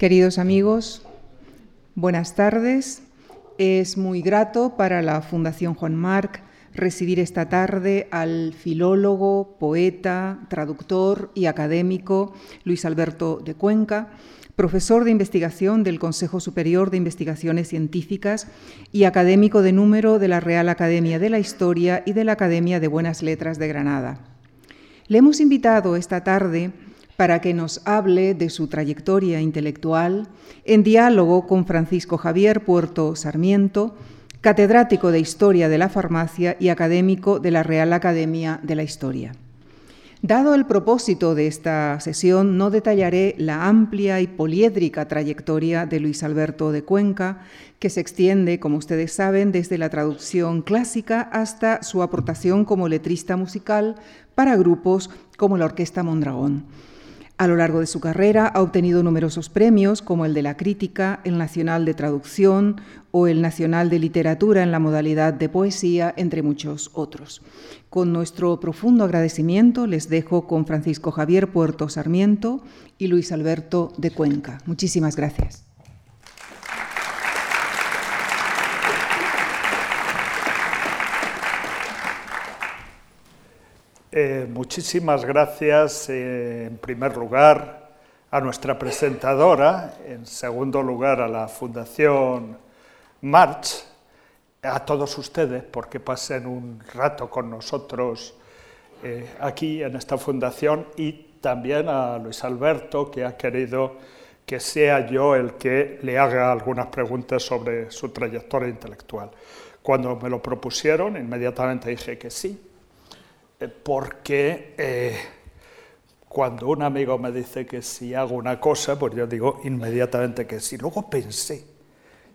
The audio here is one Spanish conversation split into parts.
Queridos amigos, buenas tardes. Es muy grato para la Fundación Juan Marc recibir esta tarde al filólogo, poeta, traductor y académico Luis Alberto de Cuenca, profesor de investigación del Consejo Superior de Investigaciones Científicas y académico de número de la Real Academia de la Historia y de la Academia de Buenas Letras de Granada. Le hemos invitado esta tarde para que nos hable de su trayectoria intelectual en diálogo con Francisco Javier Puerto Sarmiento, catedrático de Historia de la Farmacia y académico de la Real Academia de la Historia. Dado el propósito de esta sesión, no detallaré la amplia y poliédrica trayectoria de Luis Alberto de Cuenca, que se extiende, como ustedes saben, desde la traducción clásica hasta su aportación como letrista musical para grupos como la Orquesta Mondragón. A lo largo de su carrera ha obtenido numerosos premios como el de la crítica, el Nacional de Traducción o el Nacional de Literatura en la modalidad de poesía, entre muchos otros. Con nuestro profundo agradecimiento les dejo con Francisco Javier Puerto Sarmiento y Luis Alberto de Cuenca. Muchísimas gracias. Eh, muchísimas gracias, eh, en primer lugar, a nuestra presentadora, en segundo lugar, a la Fundación March, a todos ustedes, porque pasen un rato con nosotros eh, aquí en esta fundación, y también a Luis Alberto, que ha querido que sea yo el que le haga algunas preguntas sobre su trayectoria intelectual. Cuando me lo propusieron, inmediatamente dije que sí, porque eh, cuando un amigo me dice que si hago una cosa, pues yo digo inmediatamente que sí. Luego pensé,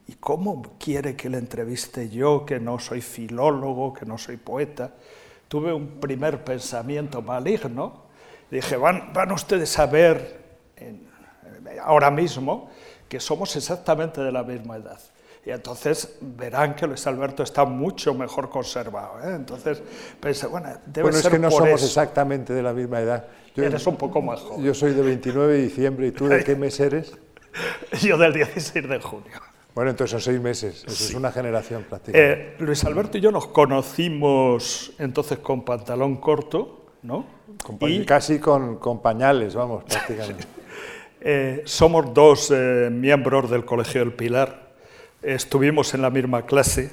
¿y cómo quiere que le entreviste yo, que no soy filólogo, que no soy poeta? Tuve un primer pensamiento maligno. Dije, van, van ustedes a ver ahora mismo que somos exactamente de la misma edad y entonces verán que Luis Alberto está mucho mejor conservado. ¿eh? Entonces pensé, bueno, debe bueno, ser es que no por somos eso. exactamente de la misma edad. Yo, Eres un poco más joven. Yo soy de 29 de diciembre y tú de qué mes eres? Yo del 16 de junio. Bueno, entonces son seis meses, eso es una generación prácticamente. Eh, Luis Alberto y yo nos conocimos entonces con pantalón corto, ¿no? Con pa- Casi con, con pañales, vamos, prácticamente. Eh, somos dos eh, miembros del Colegio del Pilar, estuvimos en la misma clase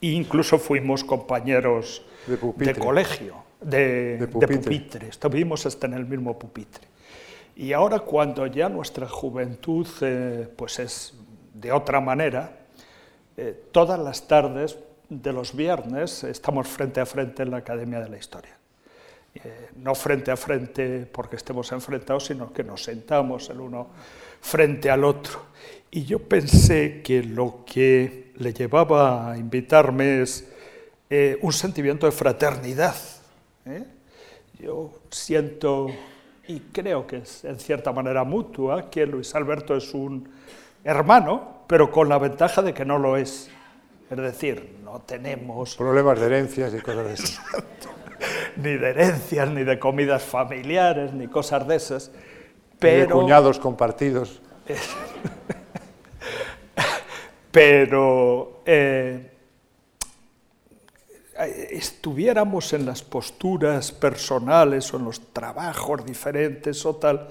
e incluso fuimos compañeros De colegio, de, De de pupitre. pupitre. estuvimos hasta en el mismo pupitre. Y ahora cuando ya nuestra juventud eh, pues es de otra manera, eh, todas las tardes de los viernes estamos frente a frente en la Academia de la Historia. Eh, no frente a frente porque estemos enfrentados, sino que nos sentamos el uno frente al otro. Y yo pensé que lo que le llevaba a invitarme es eh, un sentimiento de fraternidad. ¿eh? Yo siento, y creo que es en cierta manera mutua, que Luis Alberto es un hermano, pero con la ventaja de que no lo es. Es decir, no tenemos Problemas de herencias y cosas de esas. ni de herencias, ni de comidas familiares, ni cosas de esas. Ni de Pero, cuñados compartidos. Pero eh, estuviéramos en las posturas personales o en los trabajos diferentes o tal,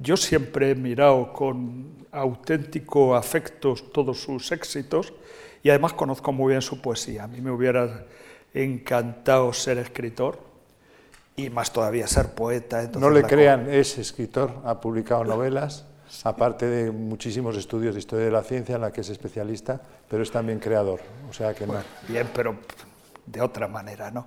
yo siempre he mirado con auténtico afecto todos sus éxitos y además conozco muy bien su poesía. A mí me hubiera encantado ser escritor y más todavía ser poeta. entonces No le crean, es escritor, ha publicado novelas, aparte de muchísimos estudios de historia de la ciencia en la que es especialista, pero es también creador. O sea que no. Bien, pero de otra manera, ¿no?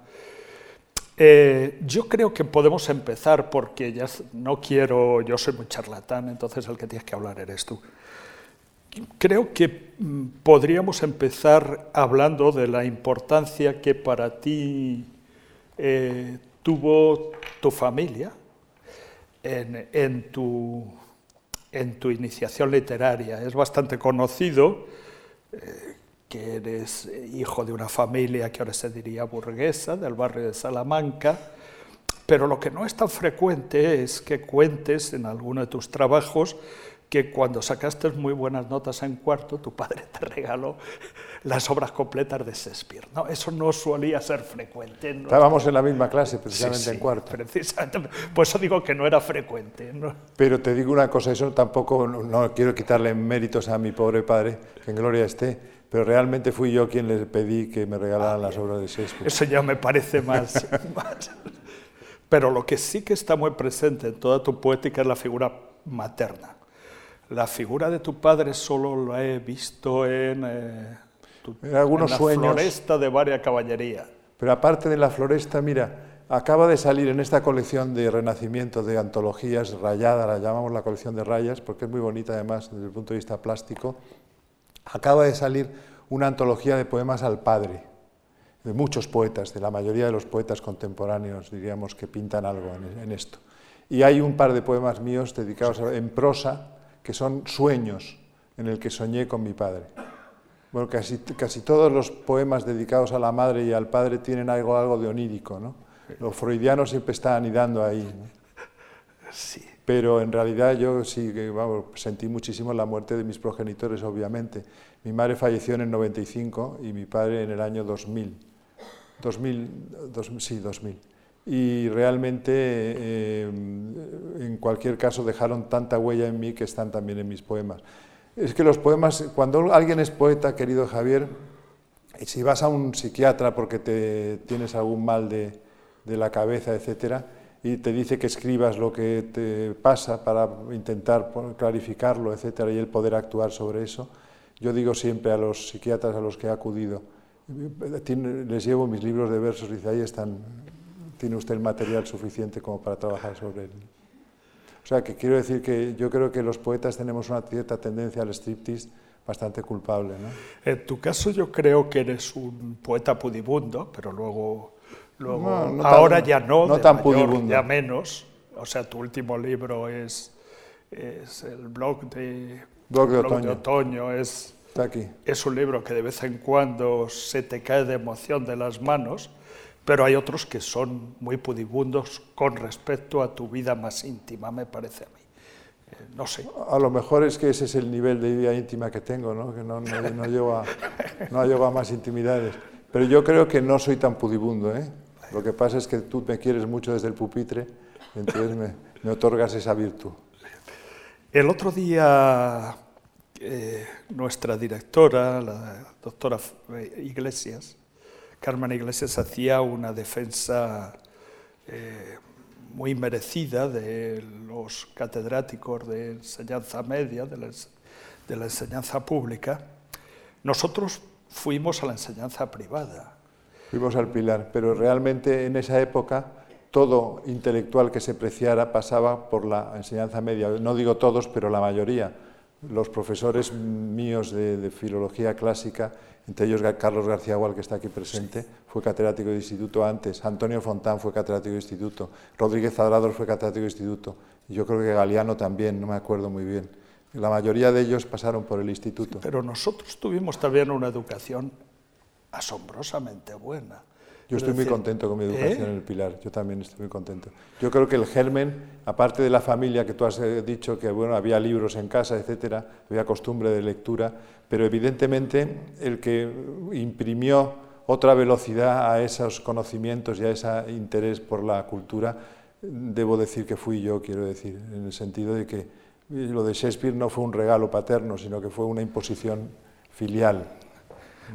Eh, yo creo que podemos empezar porque ya no quiero, yo soy muy charlatán, entonces el que tienes que hablar eres tú. Creo que mm, podríamos empezar hablando de la importancia que para ti eh, tuvo tu familia en, en tu, en tu iniciación literaria. Es bastante conocido eh, que eres hijo de una familia que ahora se diría burguesa, del barrio de Salamanca, pero lo que no es tan frecuente es que cuentes en alguno de tus trabajos que cuando sacaste muy buenas notas en cuarto, tu padre te regaló las obras completas de Shakespeare. ¿no? Eso no solía ser frecuente. Estábamos en la misma clase, precisamente en cuarto. Precisamente, por eso digo que no era frecuente. Pero te digo una cosa, eso tampoco, no quiero quitarle méritos a mi pobre padre, que en gloria esté, pero realmente fui yo quien le pedí que me regalaran las obras de Shakespeare. Eso ya me parece más, más. Pero lo que sí que está muy presente en toda tu poética es la figura materna. La figura de tu padre solo la he visto en, eh, algunos la sueños. floresta de varias caballería. Pero aparte de la floresta, mira, acaba de salir en esta colección de Renacimiento de antologías rayada, la llamamos la colección de rayas, porque es muy bonita además desde el punto de vista plástico, acaba de salir una antología de poemas al padre, de muchos poetas, de la mayoría de los poetas contemporáneos, diríamos, que pintan algo en, en esto. Y hay un par de poemas míos dedicados a, en prosa, que son sueños en el que soñé con mi padre. Bueno, casi, casi todos los poemas dedicados a la madre y al padre tienen algo, algo de onírico, ¿no? Los freudianos siempre están anidando ahí. Sí. Pero en realidad yo sí, vamos, sentí muchísimo la muerte de mis progenitores, obviamente. Mi madre falleció en el 95 y mi padre en el año 2000. 2000, 2000 sí, 2000 y realmente eh, en cualquier caso dejaron tanta huella en mí que están también en mis poemas. Es que los poemas, cuando alguien es poeta, querido Javier, si vas a un psiquiatra porque te, tienes algún mal de, de la cabeza, etcétera, y te dice que escribas lo que te pasa para intentar clarificarlo, etcétera, y el poder actuar sobre eso, yo digo siempre a los psiquiatras a los que he acudido, les llevo mis libros de versos y dice, ahí están tiene usted el material suficiente como para trabajar sobre él. O sea, que quiero decir que yo creo que los poetas tenemos una cierta tendencia al striptease bastante culpable. ¿no? En tu caso yo creo que eres un poeta pudibundo, pero luego, luego No, no ahora tan- ya no, no de tan mayor pudibundo. ya menos. O sea, tu último libro es, es el blog de, Blog de el otoño. otoño, es, Está aquí. es un libro que de vez en cuando se te cae de emoción de las manos, pero hay otros que son muy pudibundos con respecto a tu vida más íntima, me parece a mí. Eh, no sé. A lo mejor es que ese es el nivel de vida íntima que tengo, ¿no? que no, no, no llego a, no llego a más intimidades. Pero yo creo que no soy tan pudibundo. ¿eh? Lo que pasa es que tú me quieres mucho desde el pupitre, entonces me, me otorgas esa virtud. El otro día eh, nuestra directora, la doctora F- Iglesias, Carmen Iglesias, hacía una defensa eh, muy merecida de los catedráticos de enseñanza media, de la, de la enseñanza pública. Nosotros fuimos a la enseñanza privada. Fuimos al Pilar, pero realmente en esa época todo intelectual que se preciara pasaba por la enseñanza media. No digo todos, pero la mayoría. Los profesores míos de, de filología clásica, entre ellos Carlos García Gual, que está aquí presente, fue catedrático de instituto antes, Antonio Fontán fue catedrático de instituto, Rodríguez Zadrador fue catedrático de instituto, y yo creo que Galeano también, no me acuerdo muy bien. La mayoría de ellos pasaron por el instituto. Pero nosotros tuvimos también una educación asombrosamente buena. Yo Es estoy muy contento con mi educación ¿eh? en el Pilar, yo también estoy muy contento. Yo creo que el germen, aparte de la familia que tú has eh, dicho que bueno, había libros en casa, etcétera, había costumbre de lectura, pero evidentemente el que imprimió otra velocidad a esos conocimientos y a ese interés por la cultura, debo decir que fui yo, quiero decir, en el sentido de que lo de Shakespeare no fue un regalo paterno, sino que fue una imposición filial.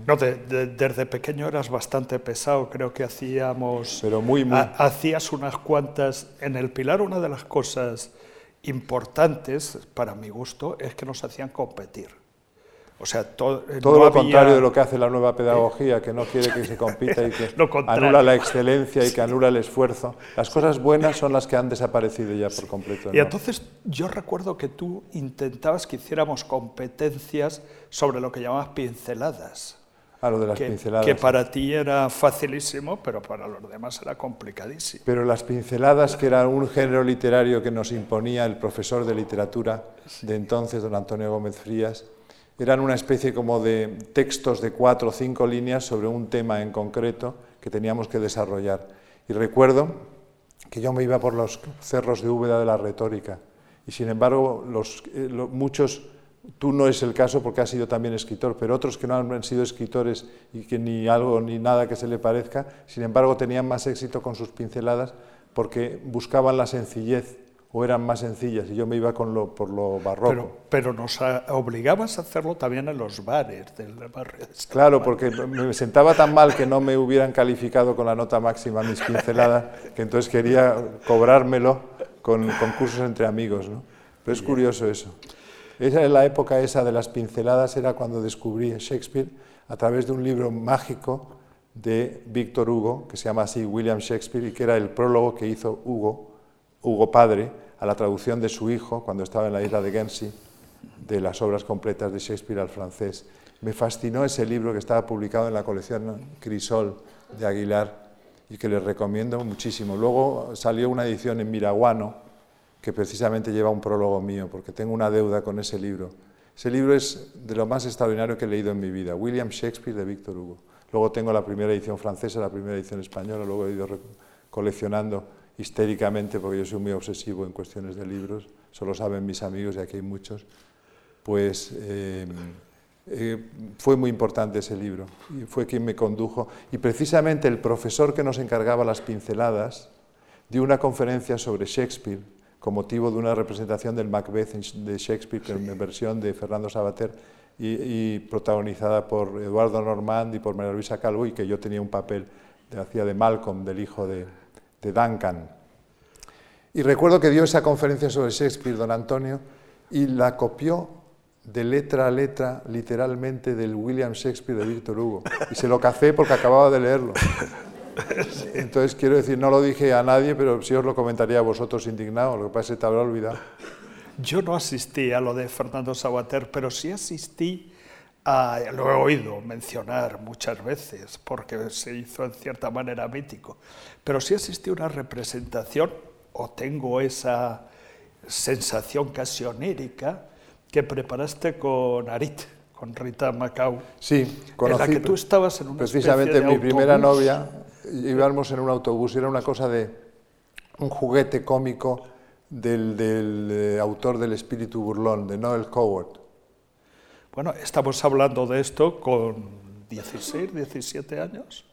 No, de- de- desde pequeño eras bastante pesado, creo que hacíamos... Pero muy, muy. ha- hacías unas cuantas... En el Pilar una de las cosas importantes, para mi gusto, es que nos hacían competir. O sea, to- eh, Todo no lo había- contrario de lo que hace la nueva pedagogía, que no quiere que se compita y que anula la excelencia y que anula el esfuerzo. Las cosas buenas son las que han desaparecido ya por completo. Y entonces yo recuerdo que tú intentabas que hiciéramos competencias sobre lo que llamabas pinceladas. A lo de las que, pinceladas. que para ti era facilísimo, pero para los demás era complicadísimo. Pero las pinceladas, que era un género literario que nos imponía el profesor de literatura de entonces, don Antonio Gómez Frías, eran una especie como de textos de cuatro o cinco líneas sobre un tema en concreto que teníamos que desarrollar. Y recuerdo que yo me iba por los cerros de Úbeda de la retórica Y sin embargo, los, eh, lo- muchos, tú no es el caso porque has sido también escritor, pero otros que no han sido escritores y que ni algo ni nada que se le parezca, sin embargo tenían más éxito con sus pinceladas porque buscaban la sencillez o eran más sencillas y yo me iba con lo, por lo barroco. Pero, pero nos a- obligabas a hacerlo también en los bares del barrio. de Claro, porque me sentaba tan mal que no me hubieran calificado con la nota máxima mis pinceladas, que entonces quería cobrármelo con concursos entre amigos. ¿no? Pero es curioso eso. Esa es la época esa de las pinceladas, era cuando descubrí Shakespeare a través de un libro mágico de Víctor Hugo, que se llama así William Shakespeare, y que era el prólogo que hizo Hugo, Hugo padre, a la traducción de su hijo cuando estaba en la isla de Guernsey, de las obras completas de Shakespeare al francés. Me fascinó ese libro que estaba publicado en la colección Crisol de Aguilar y que les recomiendo muchísimo. Luego salió una edición en Miraguano que precisamente lleva un prólogo mío, porque tengo una deuda con ese libro. Ese libro es de lo más extraordinario que he leído en mi vida, William Shakespeare de Víctor Hugo. Luego tengo la primera edición francesa, la primera edición española, luego he ido coleccionando histéricamente, porque yo soy muy obsesivo en cuestiones de libros, solo saben mis amigos y aquí hay muchos, pues eh, eh, fue muy importante ese libro y fue quien me condujo. Y precisamente el profesor que nos encargaba las pinceladas dio una conferencia sobre Shakespeare con motivo de una representación del Macbeth de Shakespeare, que en versión de Fernando Sabater y, y protagonizada por Eduardo Normand y por María Luisa Calvo y que yo tenía un papel, de, hacía de Malcolm, del hijo de, de Duncan. Y recuerdo que dio esa conferencia sobre Shakespeare, don Antonio, y la copió de letra a letra, literalmente, del William Shakespeare de Víctor Hugo. Y se lo cacé porque acababa de leerlo. Entonces, quiero decir, no lo dije a nadie, pero sí os lo comentaría a vosotros indignados, lo que pasa es que te habrá olvidado. Yo no asistí a lo de Fernando Sabater, pero sí asistí a, lo he oído mencionar muchas veces, porque se hizo en cierta manera mítico, pero sí asistí a una representación, o tengo esa sensación casi onírica, que preparaste con Arit, con Rita Macau, Sí, en la conocí que tú estabas en una precisamente especie de mi primera novia, íbamos en un autobús, y era una cosa de un juguete cómico del, del, eh, autor del espíritu burlón, de Noel Coward. Bueno, estamos hablando de esto con 16, 17 años.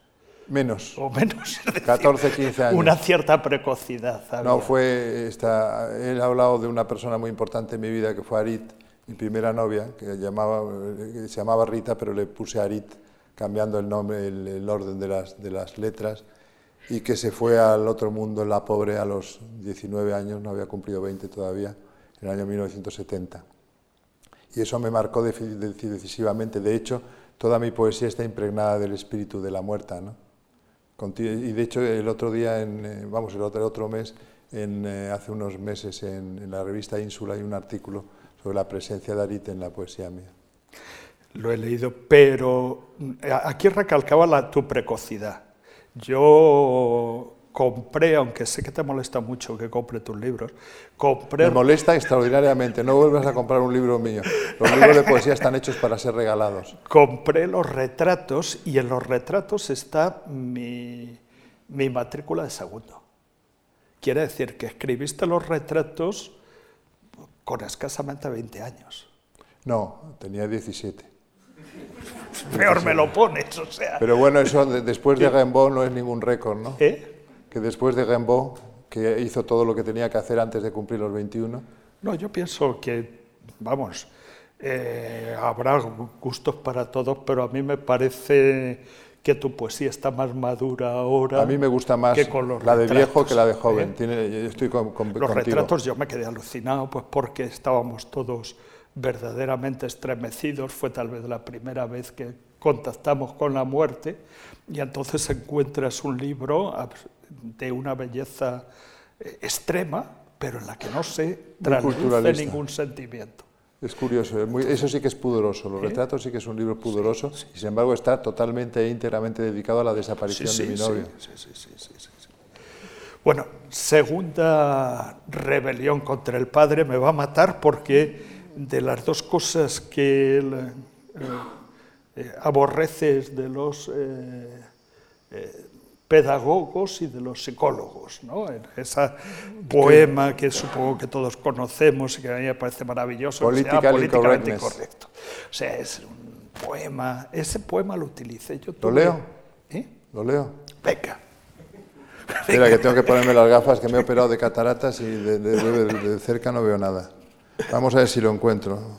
Menos, o menos. es decir, 14, 15 años. Una cierta precocidad. No, había. fue esta, él ha hablado de una persona muy importante en mi vida que fue Arit, mi primera novia, que, llamaba, que se llamaba Rita, pero le puse Arit, cambiando el nombre, el, el orden de las, de las letras, y que se fue al otro mundo, la pobre, a los 19 años, no había cumplido 20 todavía, en el año 1970. Y eso me marcó decisivamente. De hecho, toda mi poesía está impregnada del espíritu de la muerta, ¿no? Y de hecho, el otro día, en, eh, vamos, el otro, el otro mes, en, eh, hace unos meses, en, en la revista Ínsula hay un artículo sobre la presencia de Arit en la poesía mía. Lo he leído, pero mm, aquí recalcaba la, tu precocidad. Yo compré, aunque sé que te molesta mucho que compre tus libros, compré Me molesta extraordinariamente, no vuelvas a comprar un libro mío. Los libros de poesía están hechos para ser regalados. compré los retratos y en los retratos está mi, mi matrícula de segundo. Quiere decir que escribiste los retratos con escasamente 20 años. No, tenía 17. Peor me lo pones, o sea. Pero bueno, eso de- después de Rimbaud no es ningún récord, ¿no? ¿Eh? Que después de Rimbaud, que hizo todo lo que tenía que hacer antes de cumplir los 21, No, yo pienso que, vamos, eh, habrá gustos para todos, pero a mí me parece que tu poesía está más madura ahora. a mí me gusta más que con los la de viejo que la de ¿eh? joven. Tiene, yo estoy con, con- Los contigo. retratos yo me quedé alucinado, pues porque estábamos todos verdaderamente estremecidos. Fue tal vez la primera vez que contactamos con la muerte y entonces encuentras un libro de una belleza eh, extrema, pero en la que no se traduce culturalista. ningún sentimiento. Es curioso, es muy- eso sí que es pudoroso. Los retratos sí que es un libro pudoroso y sin embargo está totalmente e íntegramente dedicado a la desaparición de mi novio. Bueno, segunda rebelión contra el padre me va a matar porque de las dos cosas que él, eh, eh, aborreces de los eh, eh, pedagogos y de los psicólogos, ¿no? Ese poema que supongo que todos conocemos y que a mí me parece maravilloso, políticamente incorrecto. O sea, es un poema, ese poema lo utilicé yo. ¿Lo leo? ¿Eh? ¿Lo leo? Venga. Mira, que tengo que ponerme las gafas, que me he operado de cataratas y de cerca no veo nada. Vamos a ver si lo encuentro.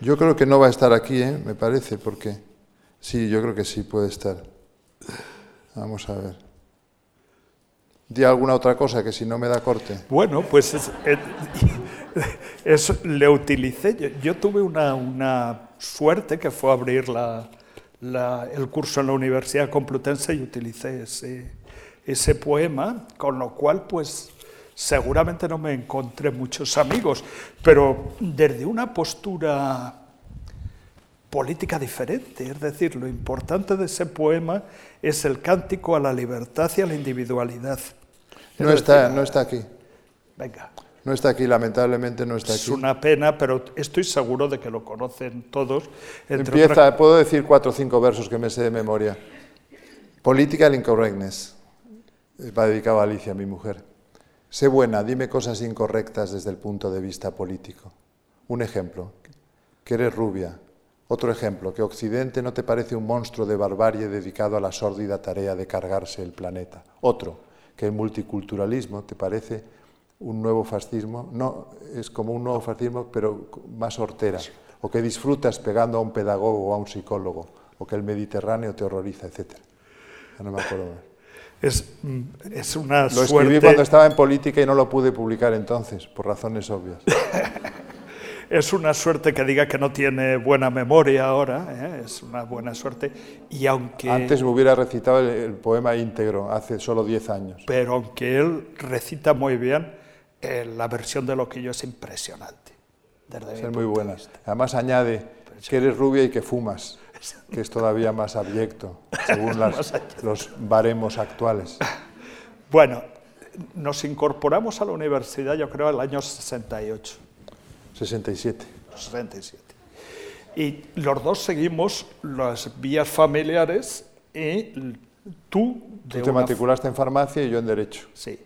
Yo creo que no va a estar aquí, ¿eh? me parece, porque sí, yo creo que sí puede estar. Vamos a ver. ¿Di alguna otra cosa que si no me da corte? Bueno, pues es, le utilicé. Yo, tuve una, suerte que fue abrir el curso en la Universidad Complutense y utilicé ese, ese poema, con lo cual pues seguramente no me encontré muchos amigos, pero desde una postura política diferente. Es decir, lo importante de ese poema es el cántico a la libertad y a la individualidad. No, está, no está aquí. Venga. No está aquí, lamentablemente no está aquí. Es una pena, pero estoy seguro de que lo conocen todos. Empieza, puedo decir cuatro o cinco versos que me sé de memoria. Political incorrectness. Va dedicado a Alicia, mi mujer. Sé buena, dime cosas incorrectas desde el punto de vista político. Un ejemplo, que eres rubia. Otro ejemplo, que Occidente no te parece un monstruo de barbarie dedicado a la sórdida tarea de cargarse el planeta. Otro, que el multiculturalismo te parece un nuevo fascismo, no, es como un nuevo fascismo, pero más hortera. O que disfrutas pegando a un pedagogo o a un psicólogo, o que el Mediterráneo te horroriza, etc. Ya no me acuerdo más. Es, mm, es una lo escribí cuando estaba en política y no lo pude publicar entonces, por razones obvias. es una suerte que diga que no tiene buena memoria ahora, ¿eh? es una buena suerte. Y aunque... Antes me hubiera recitado el, poema íntegro, hace solo 10 años. Pero aunque él recita muy bien, eh, la versión de lo que yo es impresionante. es muy buena. Además añade que eres rubia y que fumas que es todavía más abyecto, según los baremos actuales. Bueno, nos incorporamos a la universidad, yo creo, el año 68. 67. 67. Y los dos seguimos las vías familiares y tú... tú te matriculaste en farmacia y yo en derecho. Sí.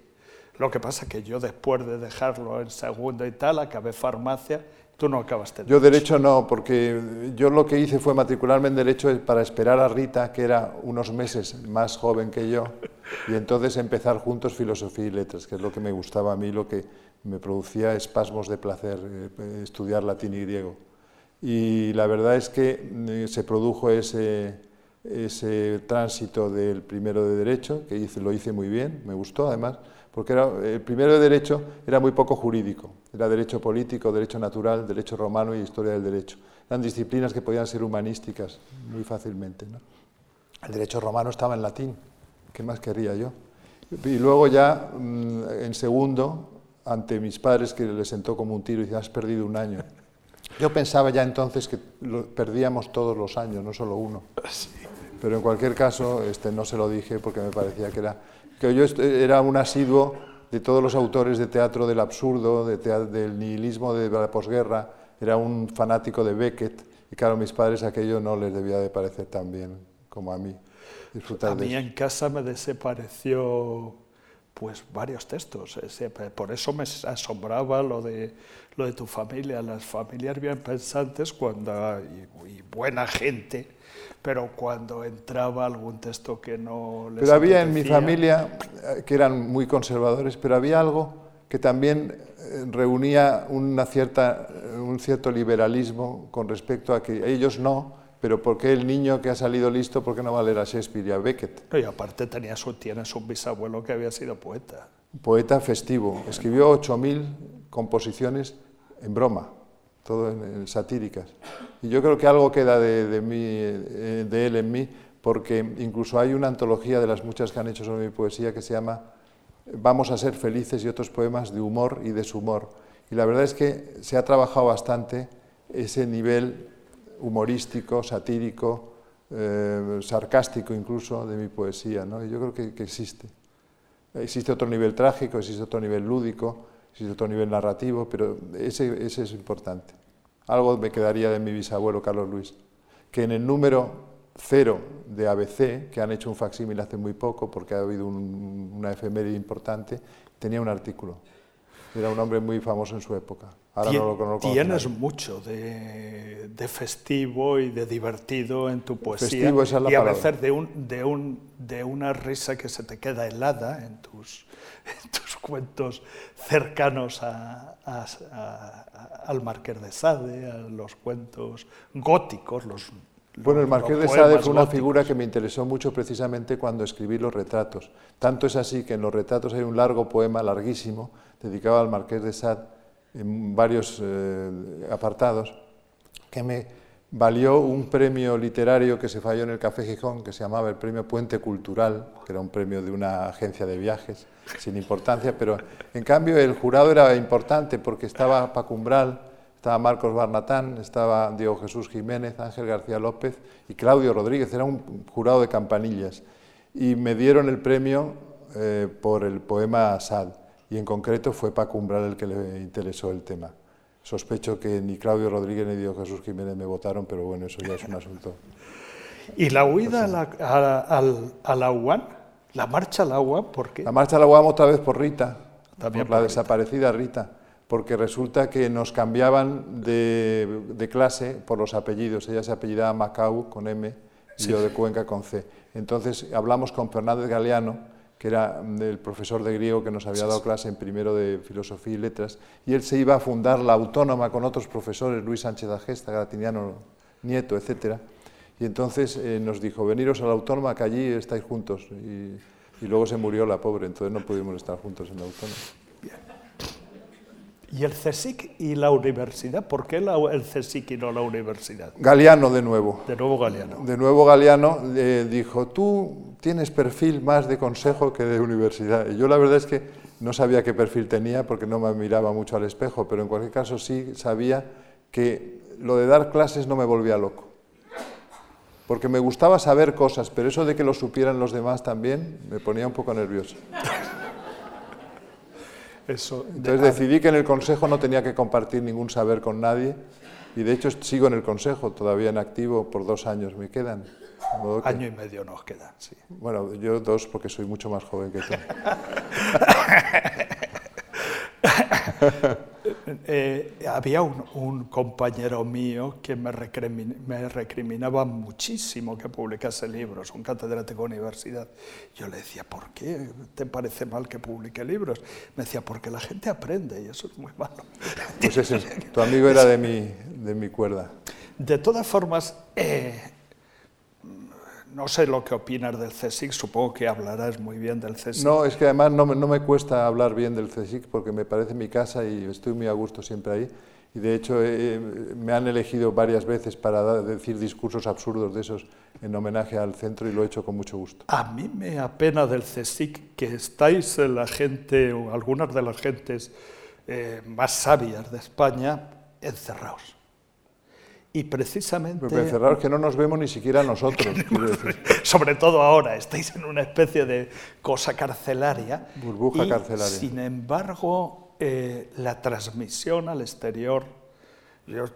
Lo que pasa es que yo después de dejarlo en segundo y tal, acabé farmacia Tú no acabaste. Yo derecho no, porque yo lo que hice fue matricularme en derecho para esperar a Rita, que era unos meses más joven que yo, y entonces empezar juntos filosofía y letras, que es lo que me gustaba a mí, lo que me producía espasmos de placer eh, estudiar latín y griego. Y la verdad es que eh, se produjo ese, ese tránsito del primero de derecho, que hice, lo hice muy bien, me gustó además, porque era, el primero de derecho era muy poco jurídico, era derecho político, derecho natural, derecho romano y historia del derecho. Eran disciplinas que podían ser humanísticas muy fácilmente. El derecho romano estaba en latín, ¿qué más querría yo? Y luego ya mm, en segundo, ante mis padres que les sentó como un tiro y dice, has perdido un año. Yo pensaba ya entonces que lo perdíamos todos los años, no solo uno. Pero en cualquier caso, este, no se lo dije porque me parecía que era que yo era un asiduo de todos los autores de teatro del absurdo, de del nihilismo de la posguerra, era un fanático de Beckett, y claro, a mis padres aquello no les debía de parecer tan bien como a mí. a mí en casa me desapareció pues varios textos, por eso me asombraba lo de, lo de tu familia, las familias bien pensantes cuando, y buena gente, pero cuando entraba algún texto que no les Pero había en mi familia, eh, que eran muy conservadores, pero había algo que también eh, reunía una cierta, eh, un cierto liberalismo con respecto a que ellos no, pero ¿por qué el niño que ha salido listo, por qué no va a leer a Shakespeare y a Beckett? Y aparte tenía su, tienes un bisabuelo que había sido poeta. Poeta festivo. Escribió 8.000 composiciones en broma todo en, satíricas. Y yo creo que algo queda de, mí, eh, de él en mí, porque incluso hay una antología de las muchas que han hecho sobre mi poesía que se llama Vamos a ser felices y otros poemas de humor y deshumor. Y la verdad es que se ha trabajado bastante ese nivel humorístico, satírico, eh, sarcástico incluso de mi poesía. ¿no? Yo creo que, que existe. Existe otro nivel trágico, existe otro nivel lúdico, existe otro nivel narrativo, pero ese, es importante. Algo me quedaría de mi bisabuelo Carlos Luis, que en el número Cero de ABC, que han hecho un facsímil hace muy poco porque ha habido una efeméride importante, tenía un artículo. Era un hombre muy famoso en su época. Ahora no lo, conozco. Tienes mucho de, festivo y de divertido en tu poesía. Festivo, esa es la y a veces de, un, de, un, de una risa que se te queda helada en tus, tus cuentos cercanos a, al Marqués de Sade, a los cuentos góticos, los bueno, el Marqués de Sade fue una figura que me interesó mucho precisamente cuando escribí los retratos. Tanto es así que en los retratos hay un largo poema, larguísimo, dedicado al Marqués de Sade, en varios eh, apartados, que me valió un premio literario que se falló en el Café Gijón, que se llamaba el Premio Puente Cultural, que era un premio de una agencia de viajes, sin importancia, pero en cambio el jurado era importante porque estaba Pacumbral, estaba Marcos Barnatán, estaba Diego Jesús Jiménez, Ángel García López y Claudio Rodríguez, era un jurado de campanillas. Y me dieron el premio eh, por el poema Asad, y en concreto fue Paco Umbral el que le interesó el tema. Sospecho que ni Claudio Rodríguez ni Diego Jesús Jiménez me votaron, pero bueno, eso ya es un asunto. ¿Y la huida a la, UAN? ¿La marcha a la qué? La marcha a la UAN otra vez por Rita, por, la desaparecida Rita porque resulta que nos cambiaban de, clase por los apellidos. Ella se apellidaba Macau con M y yo de Cuenca con C. Entonces hablamos con Fernández Galeano, que era el profesor de griego que nos había dado clase en primero de Filosofía y Letras, y él se iba a fundar la Autónoma con otros profesores, Luis Sánchez Agesta, Gratiniano Nieto, etc. Y entonces eh, nos dijo, veniros a la Autónoma, que allí estáis juntos. Y, y luego se murió la pobre, entonces no pudimos estar juntos en la Autónoma. ¿Y el CSIC y la universidad? ¿Por qué el CSIC y no la universidad? Galeano de nuevo. De nuevo Galeano. De nuevo Galeano eh, dijo, tú tienes perfil más de consejo que de universidad. Y yo la verdad es que no sabía qué perfil tenía porque no me miraba mucho al espejo, pero en cualquier caso sí sabía que lo de dar clases no me volvía loco. Porque me gustaba saber cosas, pero eso de que lo supieran los demás también me ponía un poco nervioso. Entonces decidí que en el Consejo no tenía que compartir ningún saber con nadie y de hecho sigo en el Consejo, todavía en activo, por dos años me quedan. Año y medio nos quedan, sí. Bueno, yo dos porque soy mucho más joven que tú. Eh, había un, compañero mío que me, recriminaba muchísimo que publicase libros, un catedrático de universidad. Yo le decía, ¿por qué te parece mal que publique libros? Me decía, porque la gente aprende y eso es muy malo. Pues ese, tu amigo era de mi, de mi cuerda. De todas formas, eh, no sé lo que opinas del CSIC, supongo que hablarás muy bien del CSIC. No, es que además no, no, me cuesta hablar bien del CSIC porque me parece mi casa y estoy muy a gusto siempre ahí. Y de hecho me han elegido varias veces para decir discursos absurdos de esos en homenaje al centro y lo he hecho con mucho gusto. A mí me apena del CSIC que estáis la gente, o algunas de las gentes eh, más sabias de España, encerrados y precisamente... Pero que no nos vemos ni siquiera nosotros. Sobre todo ahora, estáis en una especie de cosa carcelaria. Burbuja carcelaria. Sin embargo, eh, la transmisión al exterior...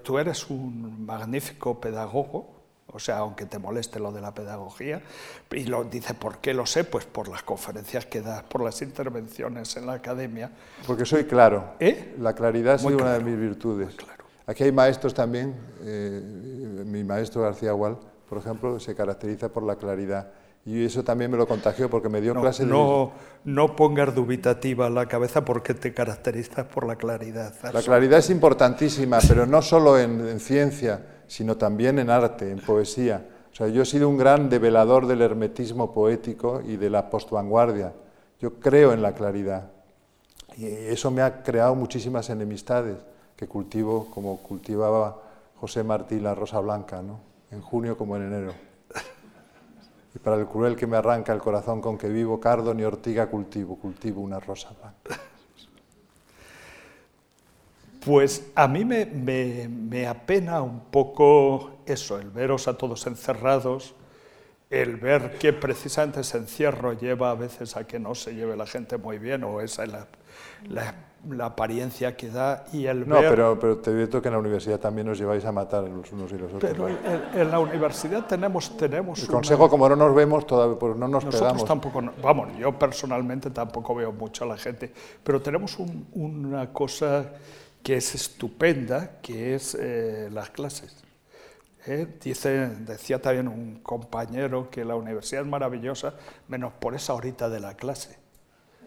tú eres un magnífico pedagogo, o sea, aunque te moleste lo de la pedagogía, y lo dice, ¿por qué lo sé? Pues por las conferencias que das, por las intervenciones en la academia. Porque soy claro. ¿Eh? La claridad es una de mis virtudes. Claro. Aquí hay maestros también, eh, mi maestro García Gual, por ejemplo, se caracteriza por la claridad. Y eso también me lo contagió porque me dio clase de... No, no pongas dubitativa la cabeza porque te caracterizas por la claridad. La claridad es importantísima, pero no solo en, en, ciencia, sino también en arte, en poesía. O sea, yo he sido un gran develador del hermetismo poético y de la postvanguardia. Yo creo en la claridad. Y eso me ha creado muchísimas enemistades que cultivo como cultivaba José Martí la rosa blanca, ¿no? en junio como en enero. Y para el cruel que me arranca el corazón con que vivo, cardo ni ortiga cultivo, cultivo una rosa blanca. Pues a mí me, me, apena un poco eso, el veros a todos encerrados, el ver que precisamente ese encierro lleva a veces a que no se lleve la gente muy bien, o esa es la, la la apariencia que da y el No, ver- pero, pero te advierto que en la universidad también os lleváis a matar los unos y los otros. pero en, en la universidad tenemos, tenemos El una- consejo, como no nos vemos, todavía, pues no nos Nosotros pegamos. tampoco, vamos, yo personalmente tampoco veo mucho a la gente, pero tenemos un- una cosa que es estupenda, que es eh, las clases. ¿eh? Dice, decía también un compañero que la universidad es maravillosa, menos por esa horita de la clase.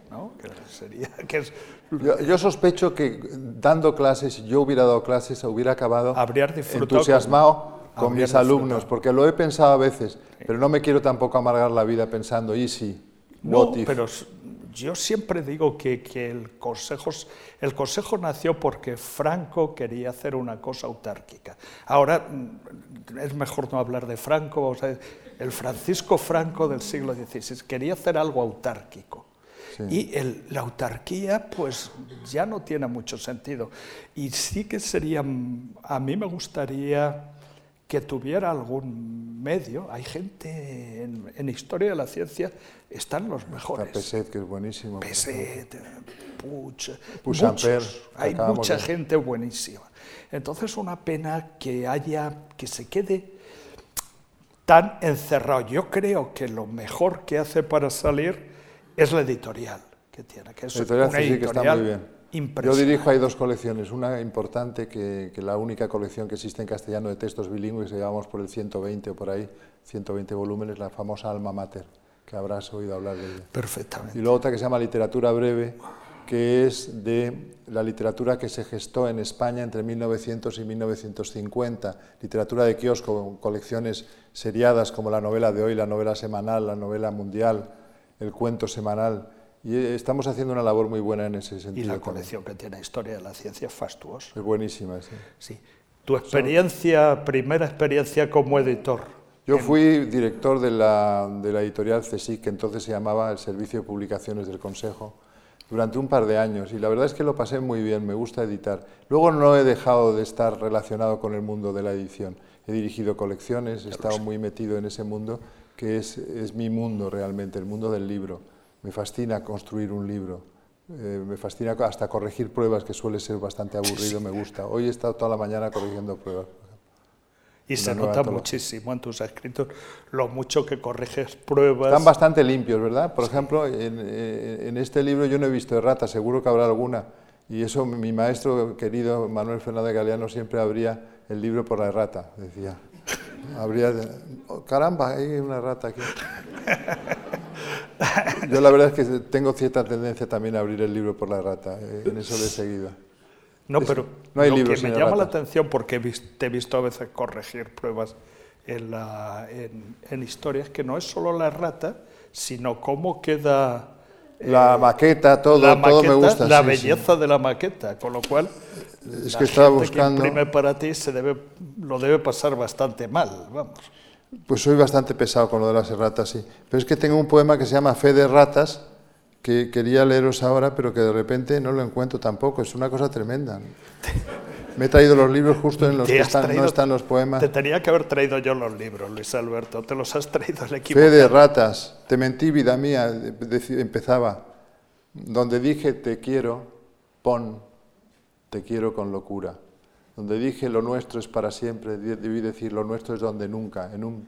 ¿No? Que sería, que es, Yo, yo sospecho que dando clases, yo hubiera dado clases, hubiera acabado entusiasmado con- con, mis alumnos, porque lo he pensado a veces, pero no me quiero tampoco amargar la vida pensando, y si, No, what if?". pero yo siempre digo que, que el, consejo, el Consejo nació porque Franco quería hacer una cosa autárquica. Ahora mm, es mejor no hablar de Franco, vamos a decir, el Francisco Franco del siglo XVI quería hacer algo autárquico. Y el- la autarquía, pues ya no tiene mucho sentido. Y sí que sería, mm, a mí me gustaría que tuviera algún medio. Hay gente en, en historia de la ciencia, están los Está mejores. Peset, que es buenísimo. Peset. Samper, que hay mucha de- gente buenísima. Entonces una pena que haya, que se quede tan encerrado. Yo creo que lo mejor que hace para salir es la editorial que tiene, que es La editorial una sí, sí, que está editorial muy bien. Yo dirijo ahí dos colecciones, una importante, que, que la única colección que existe en castellano de textos bilingües, que llevamos por el 120 o por ahí, 120 volúmenes, la famosa Alma Mater, que habrás oído hablar de ella. Perfectamente. Y luego otra que se llama Literatura Breve, que es de la literatura que se gestó en España entre 1900 y 1950, literatura de kiosco, colecciones seriadas como la novela de hoy, la novela semanal, la novela mundial, el cuento semanal. Y eh, estamos haciendo una labor muy buena en ese Y sentido. la también. colección que tiene Historia de la Ciencia es fastuosa. Es buenísima, sí. Sí. Tu experiencia, primera experiencia como editor. Yo fui director de la, de la editorial CSIC, que entonces se llamaba el Servicio de Publicaciones del Consejo, durante un par de años y la verdad es que lo pasé muy bien, me gusta editar. Luego no he dejado de estar relacionado con el mundo de la edición. He dirigido colecciones, he estado muy metido en ese mundo, que es, es mi mundo realmente, el mundo del libro. Me fascina construir un libro. Eh, me fascina hasta corregir pruebas, que suele ser bastante aburrido, me gusta. Hoy he estado toda la mañana corrigiendo pruebas. Y Una se nota muchísimo en tus escritos lo mucho que corriges pruebas. Están bastante limpios, ¿verdad? Por ejemplo, en, en este libro yo no he visto errata, seguro que habrá alguna. Y eso mi maestro querido Manuel Fernández Galeano siempre abría el libro por la errata, decía. Habría, oh, caramba, hay una errata aquí. Yo la verdad es que tengo cierta tendencia también a abrir el libro por la errata, eh, en eso le he seguido. No, Es- pero no hay lo que me llama la atención, porque te he visto a veces corregir pruebas en, la, en, en historias, que no es solo la errata, sino cómo queda La maqueta, todo, la todo me maqueta, gusta. la sí, sí. belleza de la maqueta, con lo cual Es la que estaba gente buscando- que imprime para ti se debe, lo debe pasar bastante mal, vamos. Pues soy bastante pesado con lo de las erratas, sí. Pero es que tengo un poema que se llama Fe de ratas, que quería leeros ahora, pero que de repente no lo encuentro tampoco. Es una cosa tremenda. Me he traído los libros justo en los que están, traído- no están los poemas. Te tenía que haber traído yo los libros, Luis Alberto, te los has traído el equipo. Fe de ratas, te mentí, vida mía, empezaba. Donde dije te quiero, pon, te quiero con locura. Donde dije lo nuestro es para siempre, de- debí decir lo nuestro es donde nunca, en un,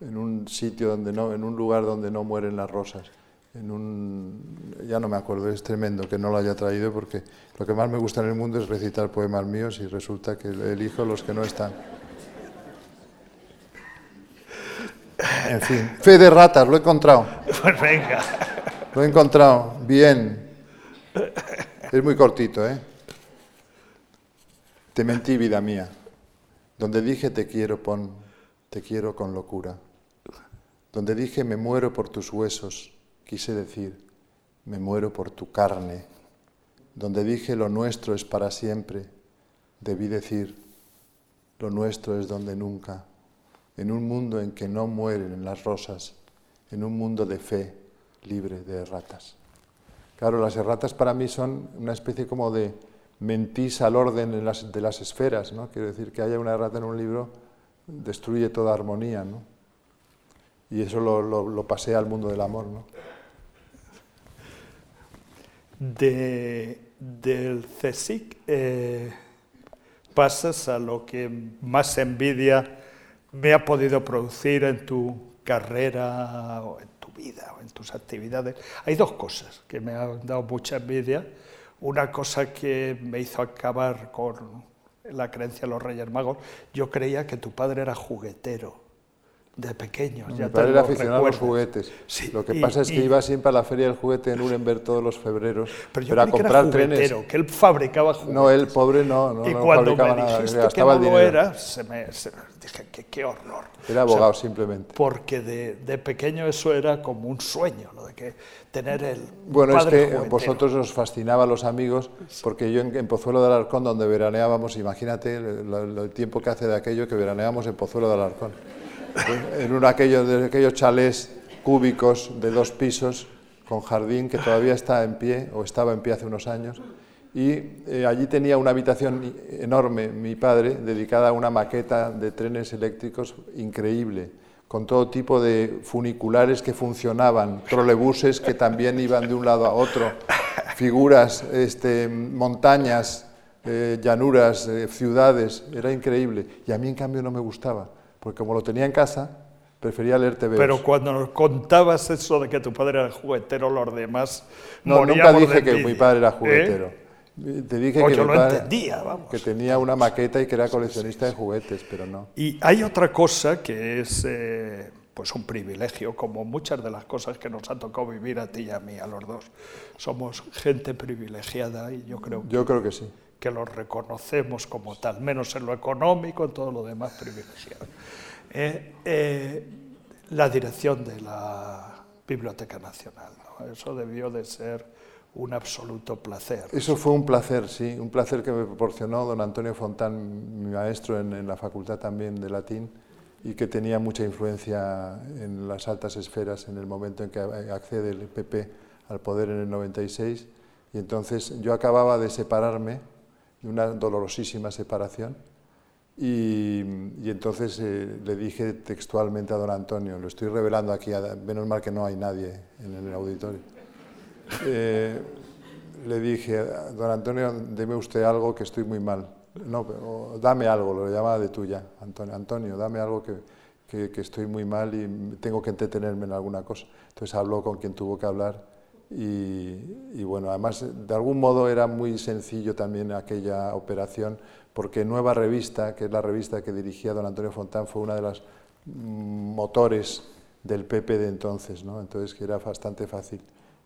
en un sitio donde no, en un lugar donde no mueren las rosas. En un, ya no me acuerdo, es tremendo que no lo haya traído porque lo que más me gusta en el mundo es recitar poemas míos y resulta que elijo los que no están. En fin, fe de ratas, lo he encontrado. Pues venga. Lo he encontrado. Bien. Es muy cortito, ¿eh? Te mentí, vida mía. Donde dije te quiero, pon, te quiero con locura. Donde dije me muero por tus huesos, quise decir, me muero por tu carne. Donde dije lo nuestro es para siempre, debí decir, lo nuestro es donde nunca. En un mundo en que no mueren las rosas, en un mundo de fe libre de erratas. Claro, las erratas para mí son una especie como de mentís al orden en las- de las esferas, ¿no? Quiero decir, que haya una errata en un libro destruye toda armonía, ¿no? Y eso lo, lo, lo pasé al mundo del amor, ¿no? De del CSIC eh, pasas a lo que más envidia me ha podido producir en tu carrera o en tu vida o en tus actividades. Hay dos cosas que me han dado mucha envidia. Una cosa que me hizo acabar con la creencia de los Reyes Magos, yo creía que tu padre era juguetero de pequeño. Mi padre era aficionado a los juguetes. lo que pasa es que iba siempre a la feria del juguete en Nuremberg todos los febreros pero, yo a comprar que era trenes. que él fabricaba juguetes. No, él pobre no, no, y no cuando fabricaba me nada, dijiste gastaba que el no lo era, se me, se- dije que qué horror. Era abogado simplemente. Porque de, de pequeño eso era como un sueño, lo de que tener el Bueno, es padre que juguetero. vosotros os fascinaba a los amigos, porque yo en, en Pozuelo de Alarcón, donde veraneábamos, imagínate lo- lo- el tiempo que hace de aquello que veraneábamos en Pozuelo de Alarcón. En uno de aquellos, de aquellos chalés cúbicos de dos pisos, con jardín, que todavía está en pie, o estaba en pie hace unos años. Y eh, allí tenía una habitación enorme, mi padre, dedicada a una maqueta de trenes eléctricos increíble, con todo tipo de funiculares que funcionaban, trolebuses que también iban de un lado a otro, figuras, este, montañas, eh, llanuras, eh, ciudades, era increíble. Y a mí, en cambio, no me gustaba, porque como lo tenía en casa, prefería leer TVOs. Pero cuando nos contabas eso de que tu padre era juguetero, los demás No, nunca dije que mi padre era ¿eh? juguetero. Te dije que yo mi lo padre- entendía, vamos. que tenía una maqueta y que era coleccionista de juguetes, pero no. Y hay otra cosa que es eh, pues un privilegio, como muchas de las cosas que nos ha tocado vivir a ti y a mí, a los dos. Somos gente privilegiada y yo creo Yo creo que sí. que lo reconocemos como tal, menos en lo económico, en todo lo demás privilegiado. Eh, eh, la dirección de la Biblioteca Nacional, ¿no? eso debió de ser un absoluto placer. Eso fue un placer, sí, un placer que me proporcionó don Antonio Fontán, mi maestro en, en la facultad también de latín, y que tenía mucha influencia en las altas esferas en el momento en que accede el PP al poder en el 96. Y entonces yo acababa de separarme, de una dolorosísima separación, y, y entonces eh, le dije textualmente a don Antonio, lo estoy revelando aquí, a- menos mal que no hay nadie en el auditorio. Eh, le dije, don Antonio, deme usted algo que estoy muy mal. No, pero dame algo, lo llamaba de tuya, Antonio. Antonio, dame algo que, que- que estoy muy mal y tengo que entretenerme en alguna cosa. Entonces habló con quien tuvo que hablar y, bueno, además de algún modo era muy sencillo también aquella operación porque Nueva Revista, que es la revista que dirigía don Antonio Fontán, fue una de las mm, motores del PP de entonces, ¿no? entonces que era bastante fácil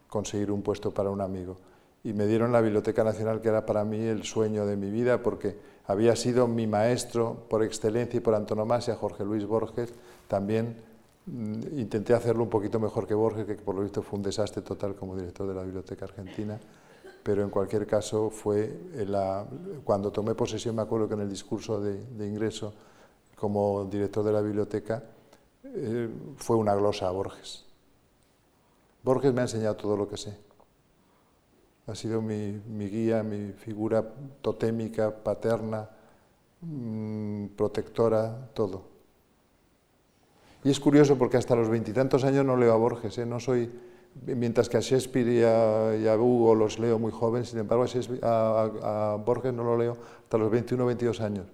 conseguir un puesto para un amigo. Y me dieron la Biblioteca Nacional, que era para mí el sueño de mi vida, porque había sido mi maestro por excelencia y por antonomasia, Jorge Luis Borges. También intenté hacerlo un poquito mejor que Borges, que por lo visto fue un desastre total como director de la Biblioteca Argentina. Pero en cualquier caso, fue cuando tomé posesión, me acuerdo que en el discurso de, ingreso como director de la biblioteca, eh, fue una glosa a Borges. Borges me ha enseñado todo lo que sé. Ha sido mi, mi guía, mi figura totémica, paterna, mm, protectora, todo. Y es curioso porque hasta los veintitantos años no leo a Borges, ¿eh? no soy, mientras que a Shakespeare y a, y a Hugo los leo muy joven, sin embargo a, Borges no lo leo hasta los 21 o 22 años.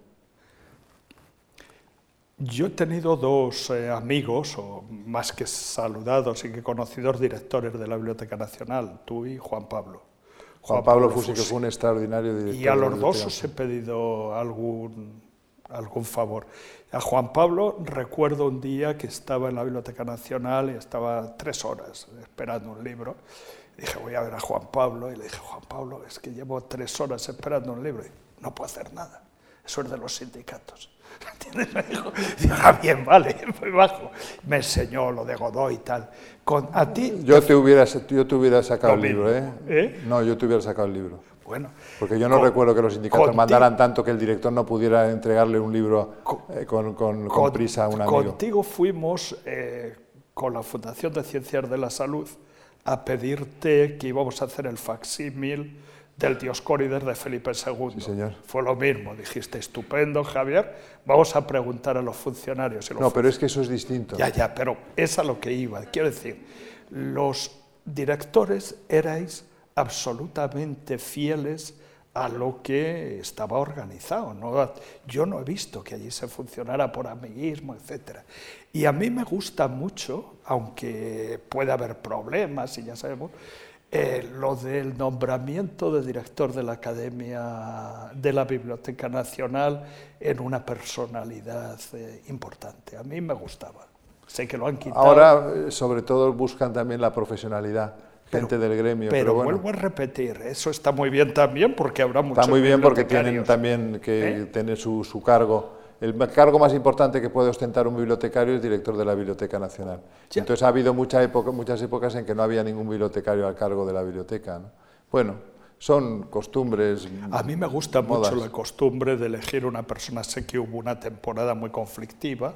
Yo he tenido dos eh, amigos, o más que saludados y que conocidos directores de la Biblioteca Nacional, tú y Juan Pablo. Juan Pablo Fusi, que fue un extraordinario director. Y a los dos os he pedido algún, algún favor. A Juan Pablo recuerdo un día que estaba en la Biblioteca Nacional y estaba tres horas esperando un libro. Dije, voy a ver a Juan Pablo. Y le dije, Juan Pablo, es que llevo tres horas esperando un libro. Y no puedo hacer nada. Eso es de los sindicatos. ¿Entiendes? Me dijo, ah, bien, vale, muy bajo. Me enseñó lo de Godoy y tal. Con, a ti, Yo te hubiera, yo te hubiera sacado el libro, ¿eh? ¿eh? No, yo te hubiera sacado el libro. Bueno, Porque yo no Con- recuerdo que los sindicatos contigo- mandaran tanto que el director no pudiera entregarle un libro eh, con, con- con Con- prisa a un amigo. Contigo fuimos eh, con la Fundación de Ciencias de la Salud a pedirte que íbamos a hacer el facsímil del Dioscórides de Felipe II. Sí, señor. Fue lo mismo, dijiste, estupendo, Javier, vamos a preguntar a los funcionarios. Y los No, pero es que eso es distinto. ya, ya, pero es a lo que iba. Quiero decir, los directores erais absolutamente fieles a lo que estaba organizado. ¿no? Yo no he visto que allí se funcionara por amiguismo, etc. Y a mí me gusta mucho, aunque puede haber problemas, y ya sabemos, eh, lo del nombramiento de director de la Academia de la Biblioteca Nacional en una personalidad eh, importante. A mí me gustaba. Sé que lo han quitado. Ahora, eh, sobre todo, buscan también la profesionalidad gente del gremio. Pero, vuelvo a repetir, eso está muy bien también porque habrá muchos Está muy bien porque tienen también que ¿Eh? tener su, su, cargo. El cargo más importante que puede ostentar un bibliotecario es director de la Biblioteca Nacional. Entonces ha habido mucha época, muchas épocas en que no había ningún bibliotecario al cargo de la biblioteca. Bueno, son costumbres. A mí me gusta mucho la costumbre de elegir una persona. Sé que hubo una temporada muy conflictiva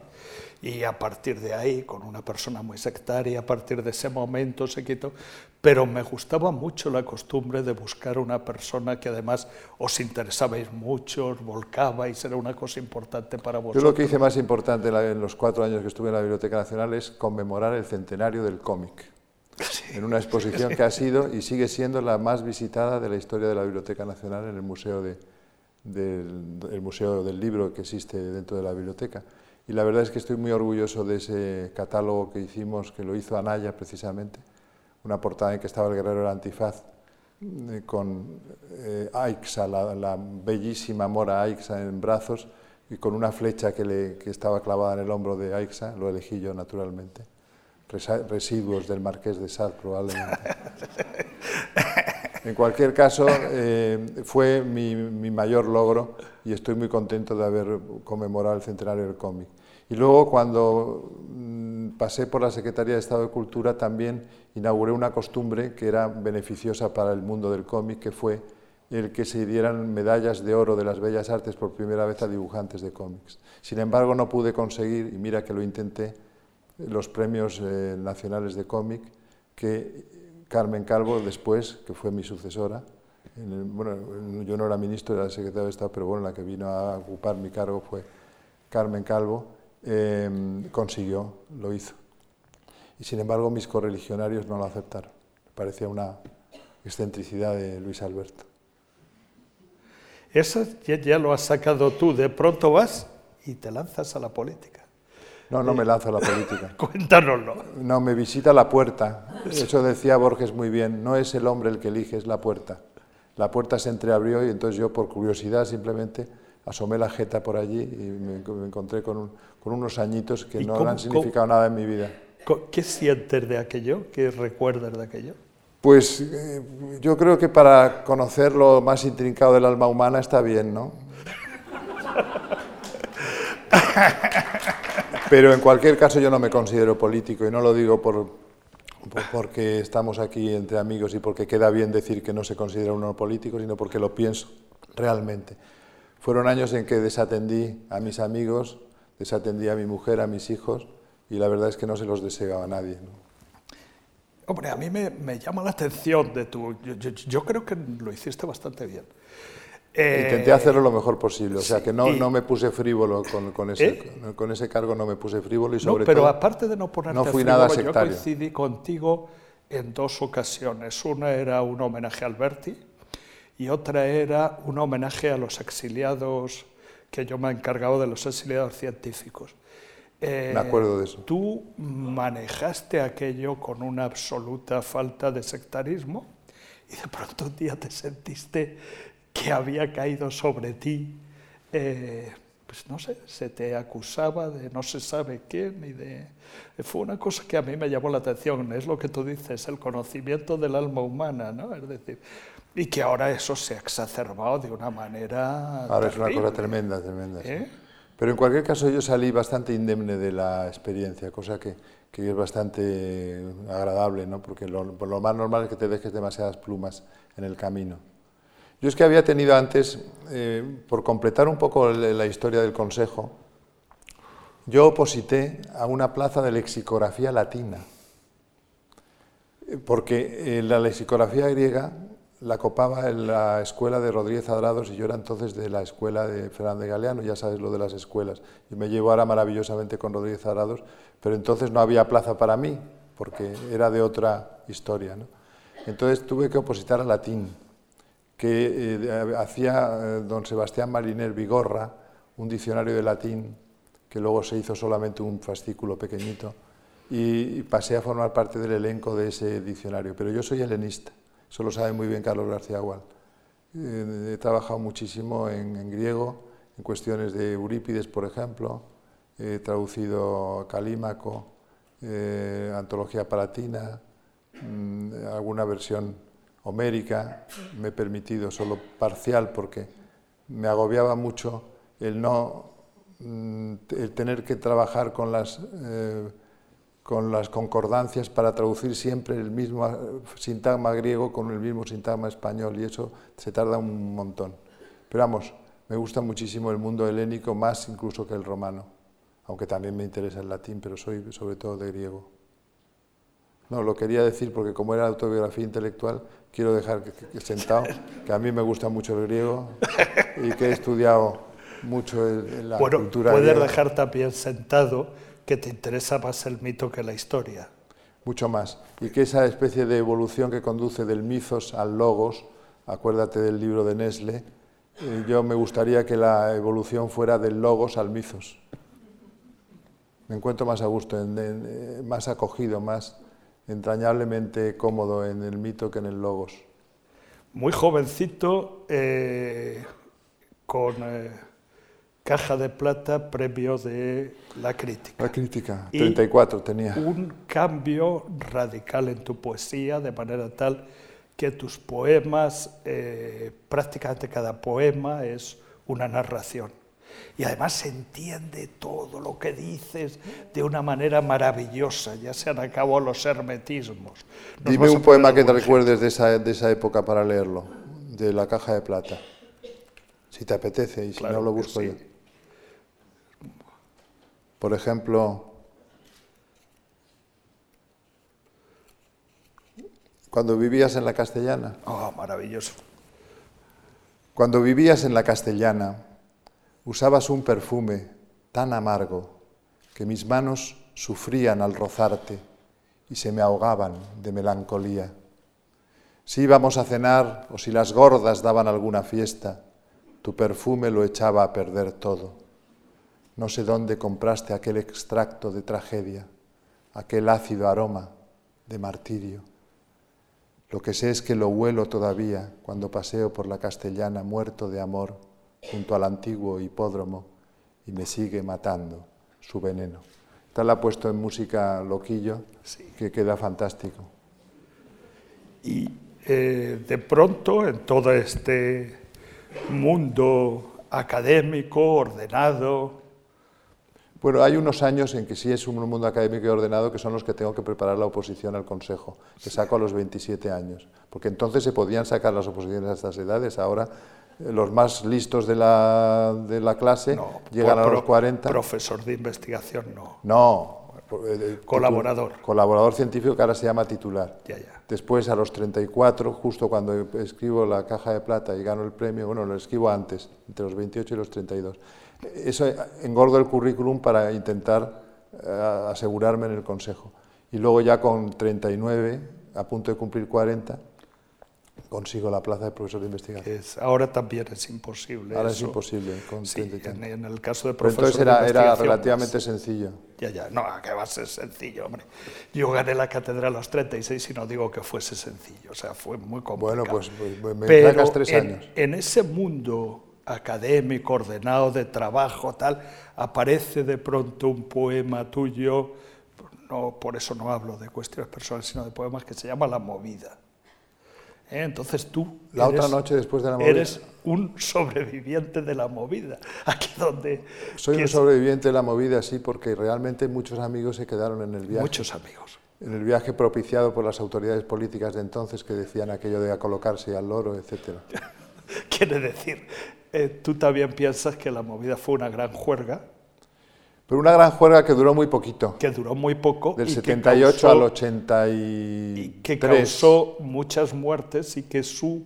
y a partir de ahí, con una persona muy sectaria, a partir de ese momento se quitó. Pero me gustaba mucho la costumbre de buscar una persona que además os interesabais mucho, os volcabais, era una cosa importante para vosotros. Yo lo que hice más importante en los cuatro años que estuve en la Biblioteca Nacional es conmemorar el centenario del cómic. En una exposición que ha sido y sigue siendo la más visitada de la historia de la Biblioteca Nacional en el Museo, de, del, museo del Libro que existe dentro de la biblioteca. Y la verdad es que estoy muy orgulloso de ese catálogo que hicimos, que lo hizo Anaya precisamente, una portada en que estaba el guerrero del antifaz, eh, con eh, Aixa, la, bellísima mora Aixa en brazos y con una flecha que, que estaba clavada en el hombro de Aixa, lo elegí yo naturalmente residuos del Marqués de Sade, probablemente. En cualquier caso, eh, fue mi, mayor logro y estoy muy contento de haber conmemorado el centenario del cómic. Y luego, cuando mm, pasé por la Secretaría de Estado de Cultura, también inauguré una costumbre que era beneficiosa para el mundo del cómic, que fue el que se dieran medallas de oro de las bellas artes por primera vez a dibujantes de cómics. Sin embargo, no pude conseguir, y mira que lo intenté, los premios eh, nacionales de cómic que Carmen Calvo después, que fue mi sucesora, bueno, yo no era ministro, era secretario de Estado, pero bueno, la que vino a ocupar mi cargo fue Carmen Calvo, em, consiguió, lo hizo. Y sin embargo mis correligionarios no lo aceptaron. Me parecía una excentricidad de Luis Alberto. Eso ya lo has sacado tú, de pronto vas y te lanzas a la política. No, no me lanzo a la política. Cuéntanoslo. No, me visita la puerta. Eso decía Borges muy bien. No es el hombre el que elige, es la puerta. La puerta se entreabrió y entonces yo, por curiosidad, simplemente asomé la jeta por allí y me, encontré con, unos añitos que no han significado nada en mi vida. ¿Qué sientes de aquello? ¿Qué recuerdas de aquello? Pues eh, yo creo que para conocer lo más intrincado del alma humana está bien, ¿no? Pero en cualquier caso yo no me considero político y no lo digo por, porque estamos aquí entre amigos y porque queda bien decir que no se considera uno político, sino porque lo pienso realmente. Fueron años en que desatendí a mis amigos, desatendí a mi mujer, a mis hijos, y la verdad es que no se los deseaba a nadie. Hombre, a mí me, llama la atención de tu... yo creo que lo hiciste bastante bien. Intenté hacerlo lo mejor posible, o sea que no, no me puse frívolo con, con, ese, ¿Eh? con ese cargo, no me puse frívolo y sobre no, pero todo. aparte de no ponerte no fui nada yo coincidí contigo en dos ocasiones. Una era un homenaje a Alberti y otra era un homenaje a los exiliados, que yo me he encargado de los exiliados científicos. me acuerdo de eso. Tú manejaste aquello con una absoluta falta de sectarismo y de pronto un día te sentiste que había caído sobre ti, eh, pues no sé, se te acusaba de no se sabe quién y de... Fue una cosa que a mí me llamó la atención, es lo que tú dices, el conocimiento del alma humana, ¿no? Es decir, y que ahora eso se ha exacerbado de una manera... Ahora es una cosa tremenda, tremenda. ¿Eh? Pero en cualquier caso yo salí bastante indemne de la experiencia, cosa que, que es bastante agradable, ¿no? porque lo, lo más normal es que te dejes demasiadas plumas en el camino. Yo es que había tenido antes, eh, por completar un poco la historia del Consejo, yo oposité a una plaza de lexicografía latina, porque eh, la lexicografía griega la copaba en la escuela de Rodríguez Adrados y yo era entonces de la escuela de Fernández Galeano, ya sabes lo de las escuelas, y me llevo ahora maravillosamente con Rodríguez Adrados, pero entonces no había plaza para mí, porque era de otra historia. Entonces tuve que opositar a latín, que eh, hacía eh, don Sebastián Mariner Vigorra, un diccionario de latín, que luego se hizo solamente un fascículo pequeñito, y, pasé a formar parte del elenco de ese diccionario. Pero yo soy helenista, eso lo sabe muy bien Carlos García Gual. Eh, he trabajado muchísimo en, griego, en cuestiones de Eurípides, por ejemplo, he traducido Calímaco, Antología Palatina, mm, alguna versión homérica, me he permitido solo parcial porque me agobiaba mucho el no mm, el tener que trabajar con las eh, con las concordancias para traducir siempre el mismo sintagma griego con el mismo sintagma español y eso se tarda un montón. Pero vamos, me gusta muchísimo el mundo helénico más incluso que el romano, aunque también me interesa el latín, pero soy sobre todo de griego. No, lo quería decir porque como era autobiografía intelectual, quiero dejar sentado que a mí me gusta mucho el griego y que he estudiado mucho el, la bueno, cultura puedes dejar también sentado que te interesa más el mito que la historia. Mucho más. Y que esa especie de evolución que conduce del mitos al logos, acuérdate del libro de Nesle, eh, yo me gustaría que la evolución fuera del logos al mitos. Me encuentro más a gusto, eh, más acogido, más entrañablemente cómodo en el mito que en el logos. Muy jovencito, eh, con eh, caja de plata, premio de la crítica. La crítica, 34 tenía. Un cambio radical en tu poesía, de manera tal que tus poemas, eh, prácticamente cada poema es una narración y además se entiende todo lo que dices de una manera maravillosa. Ya se han acabado los hermetismos. Dime un poema que te recuerdes de esa, de esa época para leerlo, de la caja de plata. Si te apetece y si no lo busco yo. Por ejemplo, cuando vivías en la castellana. Oh, maravilloso. Cuando vivías en la castellana, Usabas un perfume tan amargo que mis manos sufrían al rozarte y se me ahogaban de melancolía. Si íbamos a cenar o si las gordas daban alguna fiesta, tu perfume lo echaba a perder todo. No sé dónde compraste aquel extracto de tragedia, aquel ácido aroma de martirio. Lo que sé es que lo huelo todavía cuando paseo por la castellana muerto de amor junto al antiguo hipódromo y me sigue matando su veneno. Tal la ha puesto en música loquillo, que queda fantástico. Y eh, de pronto, en todo este mundo académico, ordenado, bueno, hay unos años en que sí es un mundo académico y ordenado que son los que tengo que preparar la oposición al Consejo, que saco a los 27 años, porque entonces se podían sacar las oposiciones a estas edades, ahora los más listos de la, de la clase llegan a los 40. Profesor de investigación no. No. Eh, eh, colaborador. Colaborador científico que ahora se llama titular. Ya, ya. Después, a los 34, justo cuando escribo la caja de plata y gano el premio, bueno, lo escribo antes, entre los 28 y los 32. Eso engordo el currículum para intentar eh, asegurarme en el consejo. Y luego ya con 39, a punto de cumplir 40, consigo la plaza de profesor de investigación. ahora también es imposible. Ahora es imposible, con en, el caso de profesor entonces era, era relativamente sencillo. Ya, ya, no, que va a ser sencillo, hombre. Yo gané la cátedra a los 36 y no digo que fuese sencillo, o sea, fue muy complicado. Bueno, pues, pues, pues me Pero tres en, años. en ese mundo académico, ordenado, de trabajo, tal, aparece de pronto un poema tuyo, no, por eso no hablo de cuestiones personales, sino de poemas que se llama La Movida ¿Eh? Entonces tú la eres, otra noche después de la movida eres un sobreviviente de la movida. Aquí donde soy un sobreviviente de la movida, sí, porque realmente muchos amigos se quedaron en el viaje. Muchos amigos. En el viaje propiciado por las autoridades políticas de entonces que decían aquello de colocarse al loro, etcétera. Quiere decir, eh, tú también piensas que la movida fue una gran juerga. Pero una gran juerga que duró muy poquito. Que duró muy poco. Del 78 al 83. Y que causó muchas muertes y que su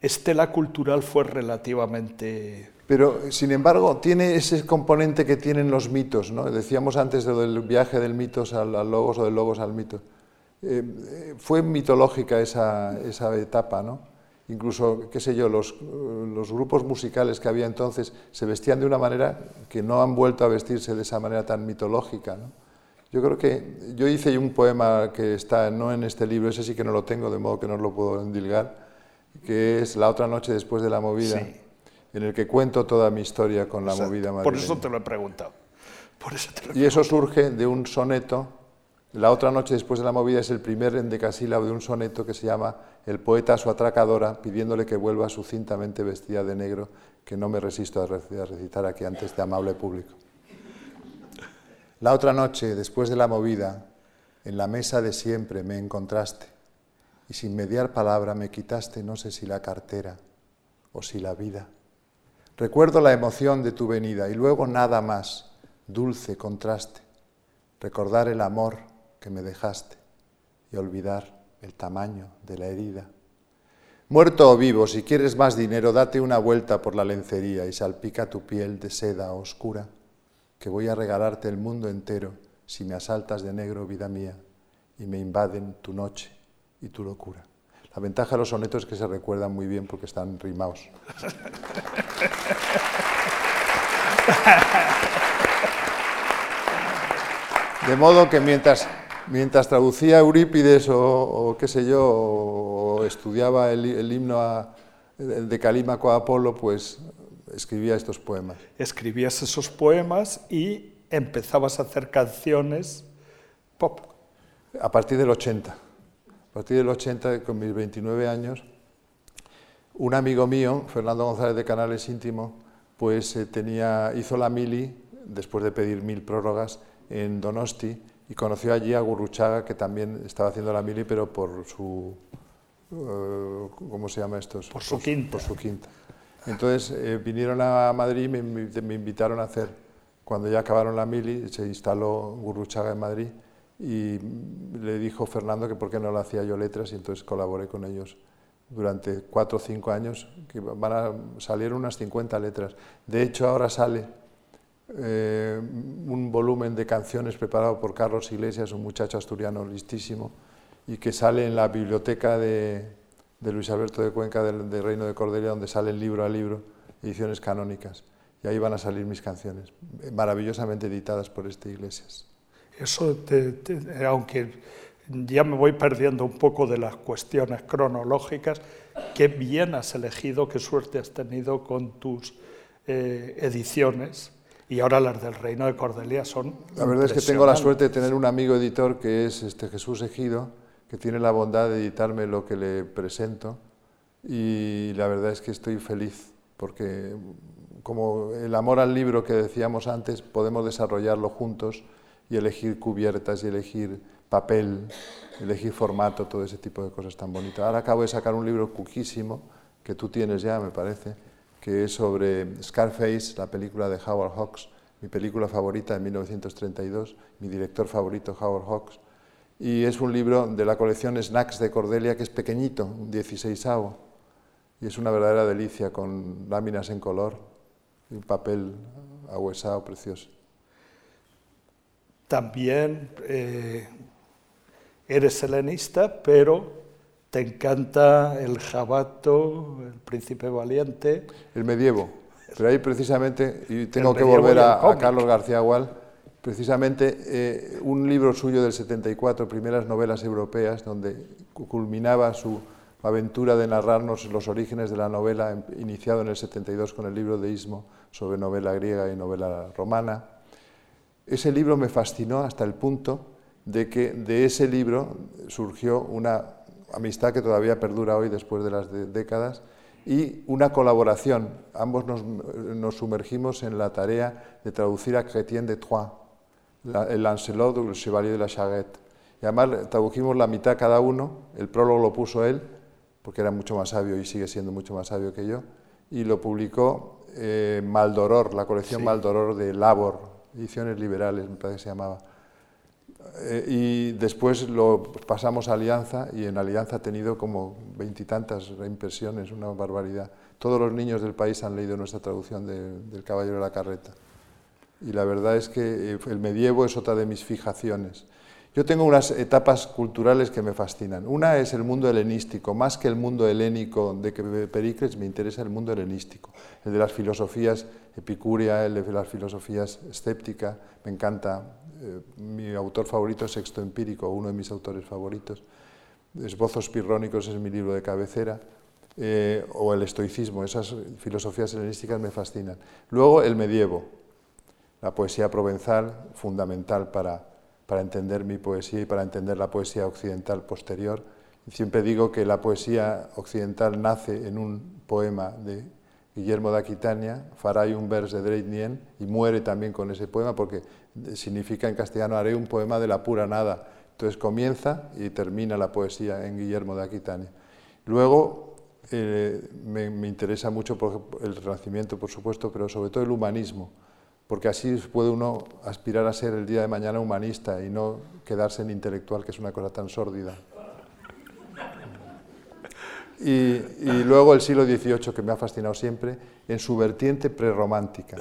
estela cultural fue relativamente... Pero, sin embargo, tiene ese componente que tienen los mitos, ¿no? Decíamos antes del viaje del mitos al, logos o del logos al mito. eh, fue mitológica esa, esa etapa, ¿no? Incluso, qué sé yo, los, los, grupos musicales que había entonces se vestían de una manera que no han vuelto a vestirse de esa manera tan mitológica. ¿no? Yo creo que yo hice un poema que está no en este libro, ese sí que no lo tengo, de modo que no lo puedo endilgar, que es La otra noche después de la movida, en el que cuento toda mi historia con la movida madrileña. Por eso te lo he preguntado. Por eso te lo y eso surge de un soneto la otra noche después de la movida es el primer endecasílabo de un soneto que se llama El poeta a su atracadora, pidiéndole que vuelva sucintamente vestida de negro, que no me resisto a recitar aquí ante este amable público. La otra noche, después de la movida, en la mesa de siempre me encontraste y sin mediar palabra me quitaste no sé si la cartera o si la vida. Recuerdo la emoción de tu venida y luego nada más, dulce contraste, recordar el amor que me dejaste y olvidar el tamaño de la herida. Muerto o vivo, si quieres más dinero, date una vuelta por la lencería y salpica tu piel de seda oscura, que voy a regalarte el mundo entero si me asaltas de negro, vida mía, y me invaden tu noche y tu locura. La ventaja de los sonetos es que se recuerdan muy bien porque están rimados. De modo que mientras mientras traducía Eurípides o, qué sé yo, o estudiaba el, himno de Calímaco a Apolo, pues escribía estos poemas. Escribías esos poemas y empezabas a hacer canciones pop. A partir del 80. A partir del 80, con mis 29 años, un amigo mío, Fernando González de Canales Íntimo, pues eh, tenía, hizo la mili, después de pedir mil prórrogas, en Donosti, y conoció allí a Gurruchaga, que también estaba haciendo la mili, pero por su... Eh, ¿Cómo se llama esto? Por su quinta. Por su quinta. Entonces eh, vinieron a Madrid y me, invitaron a hacer, cuando ya acabaron la mili, se instaló Gurruchaga en Madrid y le dijo Fernando que por qué no lo hacía yo letras y entonces colaboré con ellos durante cuatro o cinco años, que van a salir unas 50 letras. De hecho, ahora sale eh, un volumen de canciones preparado por Carlos Iglesias, un muchacho asturiano listísimo, y que sale en la biblioteca de, Luis Alberto de Cuenca del, Reino de Cordelia, donde sale el libro a libro, ediciones canónicas. Y ahí van a salir mis canciones, maravillosamente editadas por este Iglesias. Eso, aunque ya me voy perdiendo un poco de las cuestiones cronológicas, qué bien has elegido, qué suerte has tenido con tus eh, ediciones y ahora las del Reino de Cordelia son... La verdad es que tengo la suerte de tener un amigo editor que es este Jesús Ejido, que tiene la bondad de editarme lo que le presento y la verdad es que estoy feliz porque como el amor al libro que decíamos antes, podemos desarrollarlo juntos y elegir cubiertas y elegir papel, elegir formato, todo ese tipo de cosas tan bonitas. Ahora acabo de sacar un libro cuquísimo que tú tienes ya, me parece, que es sobre Scarface, la película de Howard Hawks, mi película favorita de 1932, mi director favorito Howard Hawks, y es un libro de la colección Snacks de Cordelia que es pequeñito, un 16 y es una verdadera delicia con láminas en color y un papel ahuesado precioso. También eh, eres helenista, pero te encanta el jabato, el príncipe valiente. El medievo. Pero ahí precisamente, y tengo que volver a, Carlos García Gual, precisamente eh, un libro suyo del 74, Primeras Novelas Europeas, donde culminaba su aventura de narrarnos los orígenes de la novela, em, iniciado en el 72 con el libro de Ismo sobre novela griega y novela romana. Ese libro me fascinó hasta el punto de que de ese libro surgió una amistad que todavía perdura hoy después de las décadas, y una colaboración. Ambos nos, sumergimos en la tarea de traducir a Chrétien de Troyes, el Lancelot el Chevalier de la Charrette. Y además tradujimos la mitad cada uno, el prólogo lo puso él, porque era mucho más sabio y sigue siendo mucho más sabio que yo, y lo publicó eh, Maldoror, la colección Maldoror de Labor, ediciones liberales, me parece que se llamaba. Eh, y después lo pasamos a Alianza y en Alianza ha tenido como veintitantas reimpresiones, una barbaridad. Todos los niños del país han leído nuestra traducción del Caballero de la Carreta. Y la verdad es que eh, el medievo es otra de mis fijaciones. Yo tengo unas etapas culturales que me fascinan. Una es el mundo helenístico, más que el mundo helénico de Pericles, me interesa el mundo helenístico, el de las filosofías epicúrea, el de las filosofías escéptica, me encanta. Eh, mi autor favorito es Sexto Empírico, uno de mis autores favoritos. Esbozos pirrónicos es mi libro de cabecera. Eh, o el estoicismo, esas filosofías helenísticas me fascinan. Luego el medievo, la poesía provenzal, fundamental para, para entender mi poesía y para entender la poesía occidental posterior. Siempre digo que la poesía occidental nace en un poema de Guillermo de Aquitania, Faray un vers de Dreitnien, y muere también con ese poema porque significa en castellano haré un poema de la pura nada. Entonces comienza y termina la poesía en Guillermo de Aquitania. Luego eh, me, interesa mucho el Renacimiento, por supuesto, pero sobre todo el humanismo porque así puede uno aspirar a ser el día de mañana humanista y no quedarse en intelectual, que es una cosa tan sórdida. Y, luego el siglo XVIII, que me ha fascinado siempre, en su vertiente prerromántica.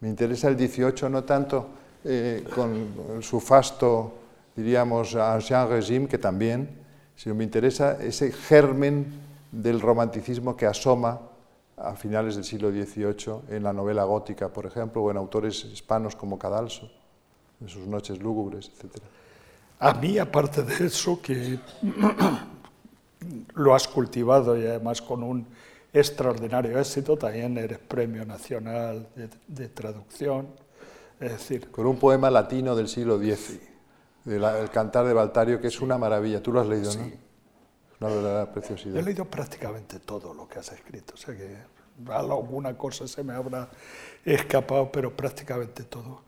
Me interesa el XVIII no tanto eh, con su fasto, diríamos, ancien régime, que también, sino me interesa ese germen del romanticismo que asoma a finales del siglo XVIII en la novela gótica, por ejemplo, o en autores hispanos como Cadalso, en sus noches lúgubres, etc. A mí, aparte de eso, que lo has cultivado y además con un extraordinario éxito, también eres Premio Nacional de, Traducción, es decir... Con un poema latino del siglo X, el Cantar de Baltario, que es una maravilla. Tú lo has leído, ¿no? Una verdadera preciosidad. He leído prácticamente todo lo que has escrito, o sea que alguna cosa se me habrá escapado, pero prácticamente todo.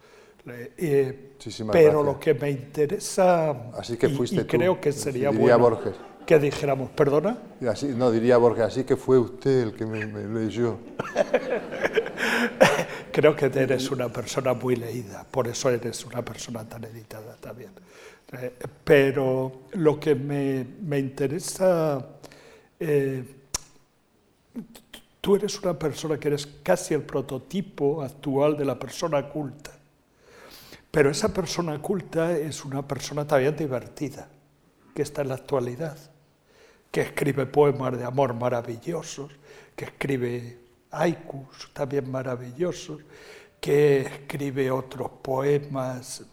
Eh, pero lo que me interesa, así que fuiste y, creo que sería bueno que dijéramos, perdona. Así, no, diría Borges, así que fue usted el que me, me leyó. creo que eres una persona muy leída, por eso eres una persona tan editada también. Eh, pero lo que me, me interesa, eh, tú eres una persona que eres casi el prototipo actual de la persona culta, pero esa persona culta es una persona también divertida, que está en la actualidad, que escribe poemas de amor maravillosos, que escribe haikus también maravillosos, que escribe otros poemas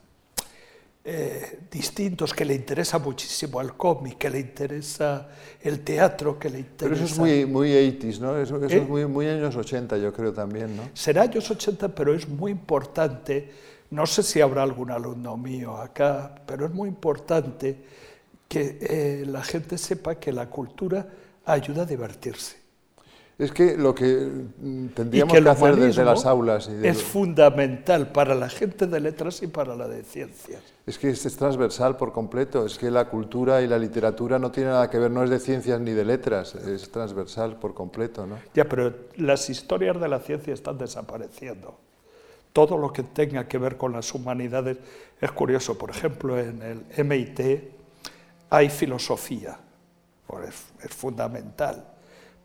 eh, distintos, que le interesa muchísimo el cómic, que le interesa el teatro, que le interesa... Pero eso es muy, muy 80 ¿no? Eso, es ¿Eh? muy, muy, años 80, yo creo también, ¿no? Será años 80, pero es muy importante, no sé si habrá algún alumno mío acá, pero es muy importante que eh, la gente sepa que la cultura ayuda a divertirse. Es que lo que mm, tendríamos que, hacer desde las aulas... Es fundamental para la gente de letras y para la de ciencias. Es que es, transversal por completo, es que la cultura y la literatura no tienen nada que ver, no es de ciencias ni de letras, es transversal por completo. ¿no? Ya, pero las historias de la ciencia están desapareciendo. Todo lo que tenga que ver con las humanidades es curioso. Por ejemplo, en el MIT hay filosofía, es, es fundamental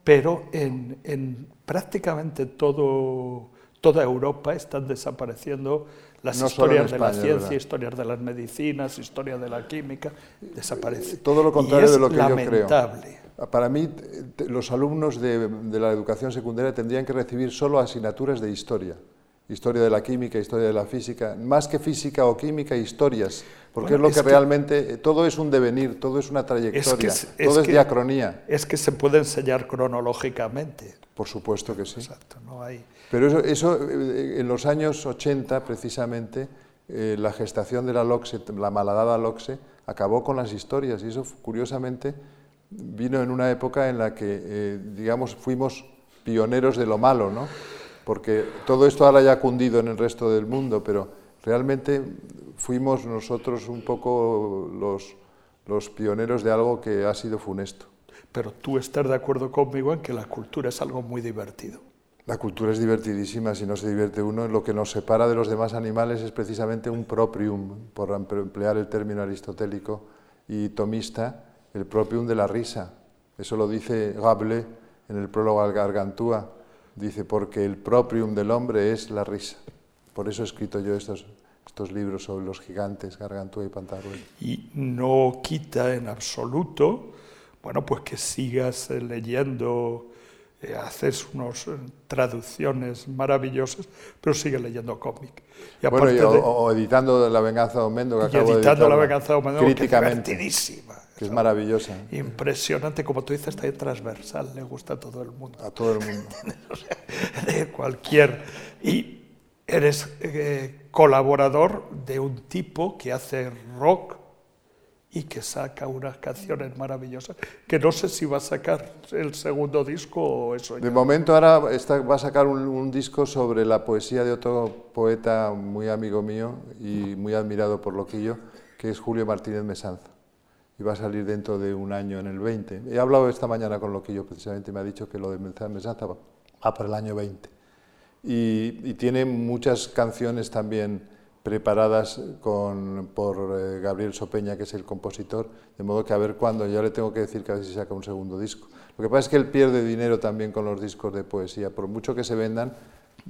pero en, prácticamente todo, toda Europa están desapareciendo las historias de la ciencia, historias de las medicinas, historias de la química, desaparecen. Todo lo contrario de lo que yo creo. Para mí, los alumnos de, de la educación secundaria tendrían que recibir solo asignaturas de historia historia de la química, historia de la física, más que física o química, historias, porque es lo que, realmente, todo es un devenir, todo es una trayectoria, todo es diacronía. Es que se puede enseñar cronológicamente. Por supuesto que sí. Exacto, no hay... Pero eso, eso eh, en los años 80, precisamente, eh, la gestación de la LOXE, la malhadada LOXE, acabó con las historias y eso, curiosamente, vino en una época en la que, eh, digamos, fuimos pioneros de lo malo, ¿no? Porque todo esto ahora ya ha cundido en el resto del mundo, pero realmente fuimos nosotros un poco los, los pioneros de algo que ha sido funesto. Pero tú estás de acuerdo conmigo en que la cultura es algo muy divertido. La cultura es divertidísima si no se divierte uno. Lo que nos separa de los demás animales es precisamente un proprium, por emplear el término aristotélico y tomista, el proprium de la risa. Eso lo dice Rabelais en el prólogo al Gargantúa. Dice, porque el proprium del hombre es la risa. Por eso he escrito yo estos estos libros sobre los gigantes, Gargantúa y Pantagruel. Y no quita en absoluto, bueno, pues que sigas eh, leyendo, eh, haces unas traducciones maravillosas, pero sigue leyendo cómic. Y bueno, y, o, editando La venganza de Omendo, que acabo editando de La venganza de Omendo, críticamente, que es divertidísima. Que es maravillosa. Impresionante, como tú dices, está transversal, le gusta a todo el mundo. A todo el mundo. de cualquier... Y eres eh, colaborador de un tipo que hace rock y que saca unas canciones maravillosas, que no sé si va a sacar el segundo disco o eso. De momento ahora va a sacar un, disco sobre la poesía de otro poeta muy amigo mío y muy admirado por Loquillo, que es Julio Martínez Mesanza. Y va a salir dentro de un año, en el 20. He hablado esta mañana con Loquillo, precisamente me ha dicho que lo de Mesanza va, va para el año 20 y, tiene muchas canciones también preparadas con, por eh, Gabriel Sopeña, que es el compositor, de modo que a ver cuándo, ya le tengo que decir que a ver si saca un segundo disco. Lo que pasa es que él pierde dinero también con los discos de poesía, por mucho que se vendan,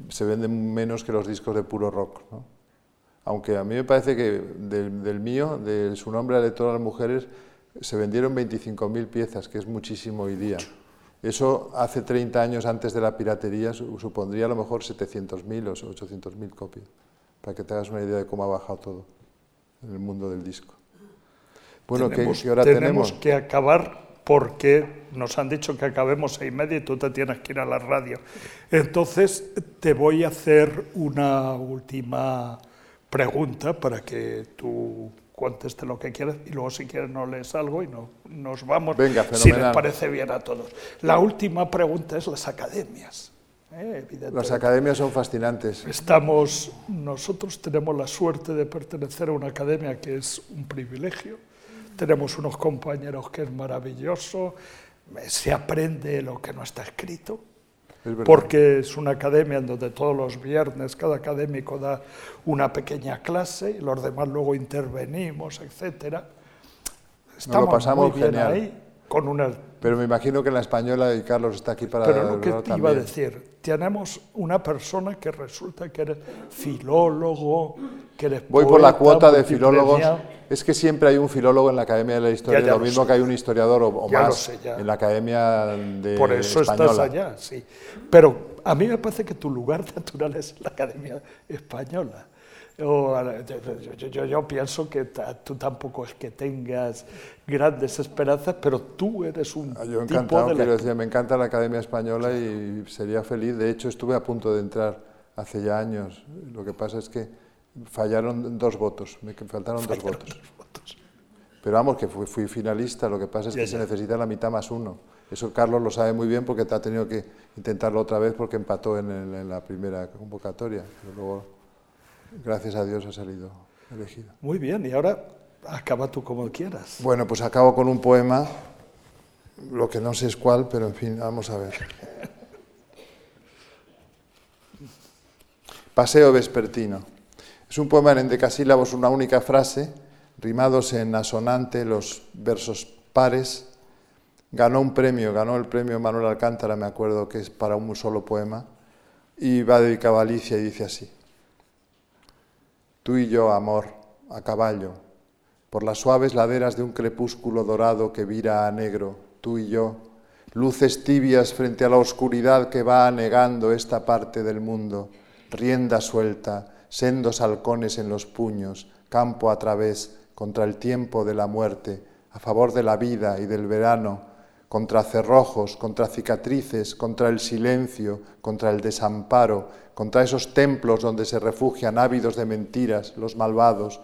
se venden menos que los discos de puro rock. Aunque a mí me parece que del, mío, de su nombre las mujeres, se vendieron 25.000 piezas, que es muchísimo hoy día. Eso hace 30 años antes de la piratería supondría a lo mejor 700.000 o 800.000 copias, para que te hagas una idea de cómo ha bajado todo en el mundo del disco. Bueno, tenemos, ¿qué, hora tenemos? que acabar porque nos han dicho que acabemos seis y media y tú te tienes que ir a la radio. Entonces te voy a hacer una última pregunta para que tú conteste lo que quieras y luego si quieres no lees algo y no, nos vamos Venga, si les parece bien a todos. La última pregunta es las academias. ¿eh? Las academias son fascinantes. Estamos, nosotros tenemos la suerte de pertenecer a una academia que es un privilegio. Tenemos unos compañeros que es maravilloso, se aprende lo que no está escrito porque es una academia en donde todos los viernes cada académico da una pequeña clase y los demás luego intervenimos, etc. Estamos lo pasamos muy bien genial. ahí con una... Pero me imagino que en la española, y Carlos está aquí para... Pero lo que te iba a decir, tenemos una persona que resulta que eres filólogo, que eres Voy por la cuota de filólogos. Es que siempre hay un filólogo en la Academia de la Historia, lo mismo que hay un historiador o, más en la Academia de Por eso estás allá, sí. Pero a mí me parece que tu lugar natural es la Academia Española. Yo, yo, pienso que tú tampoco es que tengas grandes esperanzas, pero tú eres un ah, yo encantado, quiero decir, me encanta la Academia Española y sería feliz. De hecho, estuve a punto de entrar hace ya años. Lo que pasa es que fallaron dos votos, me faltaron dos votos. Pero vamos, que fui, finalista, lo que pasa es que se necesita la mitad más uno. Eso Carlos lo sabe muy bien porque ha tenido que intentarlo otra vez porque empató en, en la primera convocatoria. Pero luego, gracias a Dios, ha salido elegido. Muy bien, y ahora acaba tú como quieras. Bueno, pues acabo con un poema, lo que no sé es cuál, pero en fin, vamos a ver. Paseo vespertino. Es un poema en endecasílabos, una única frase, rimados en asonante, los versos pares. Ganó un premio, ganó el premio Manuel Alcántara, me acuerdo que es para un solo poema, y va dedicado a Alicia y dice así. Tú y yo, amor, a caballo, por las suaves laderas de un crepúsculo dorado que vira a negro, tú y yo, luces tibias frente a la oscuridad que va anegando esta parte del mundo, rienda suelta, sendos halcones en los puños, campo a través, contra el tiempo de la muerte, a favor de la vida y del verano, contra cerrojos, contra cicatrices, contra el silencio, contra el desamparo, contra esos templos donde se refugian ávidos de mentiras, los malvados,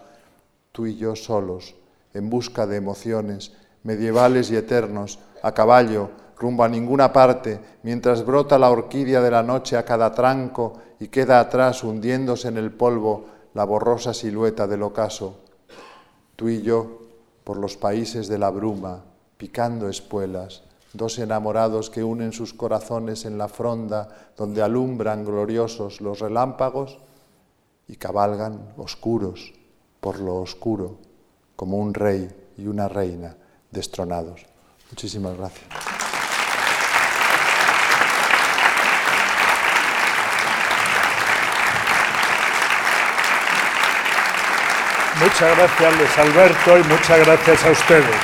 tú y yo solos, en busca de emociones, medievales y eternos, a caballo, rumbo a ninguna parte, mientras brota la orquídea de la noche a cada tranco y queda atrás hundiéndose en el polvo la borrosa silueta del ocaso. Tú y yo, por los países de la bruma, picando espuelas, dos enamorados que unen sus corazones en la fronda donde alumbran gloriosos los relámpagos y cabalgan oscuros por lo oscuro, como un rey y una reina destronados. Muchísimas gracias. Muchas gracias, Alberto, y muchas gracias a ustedes.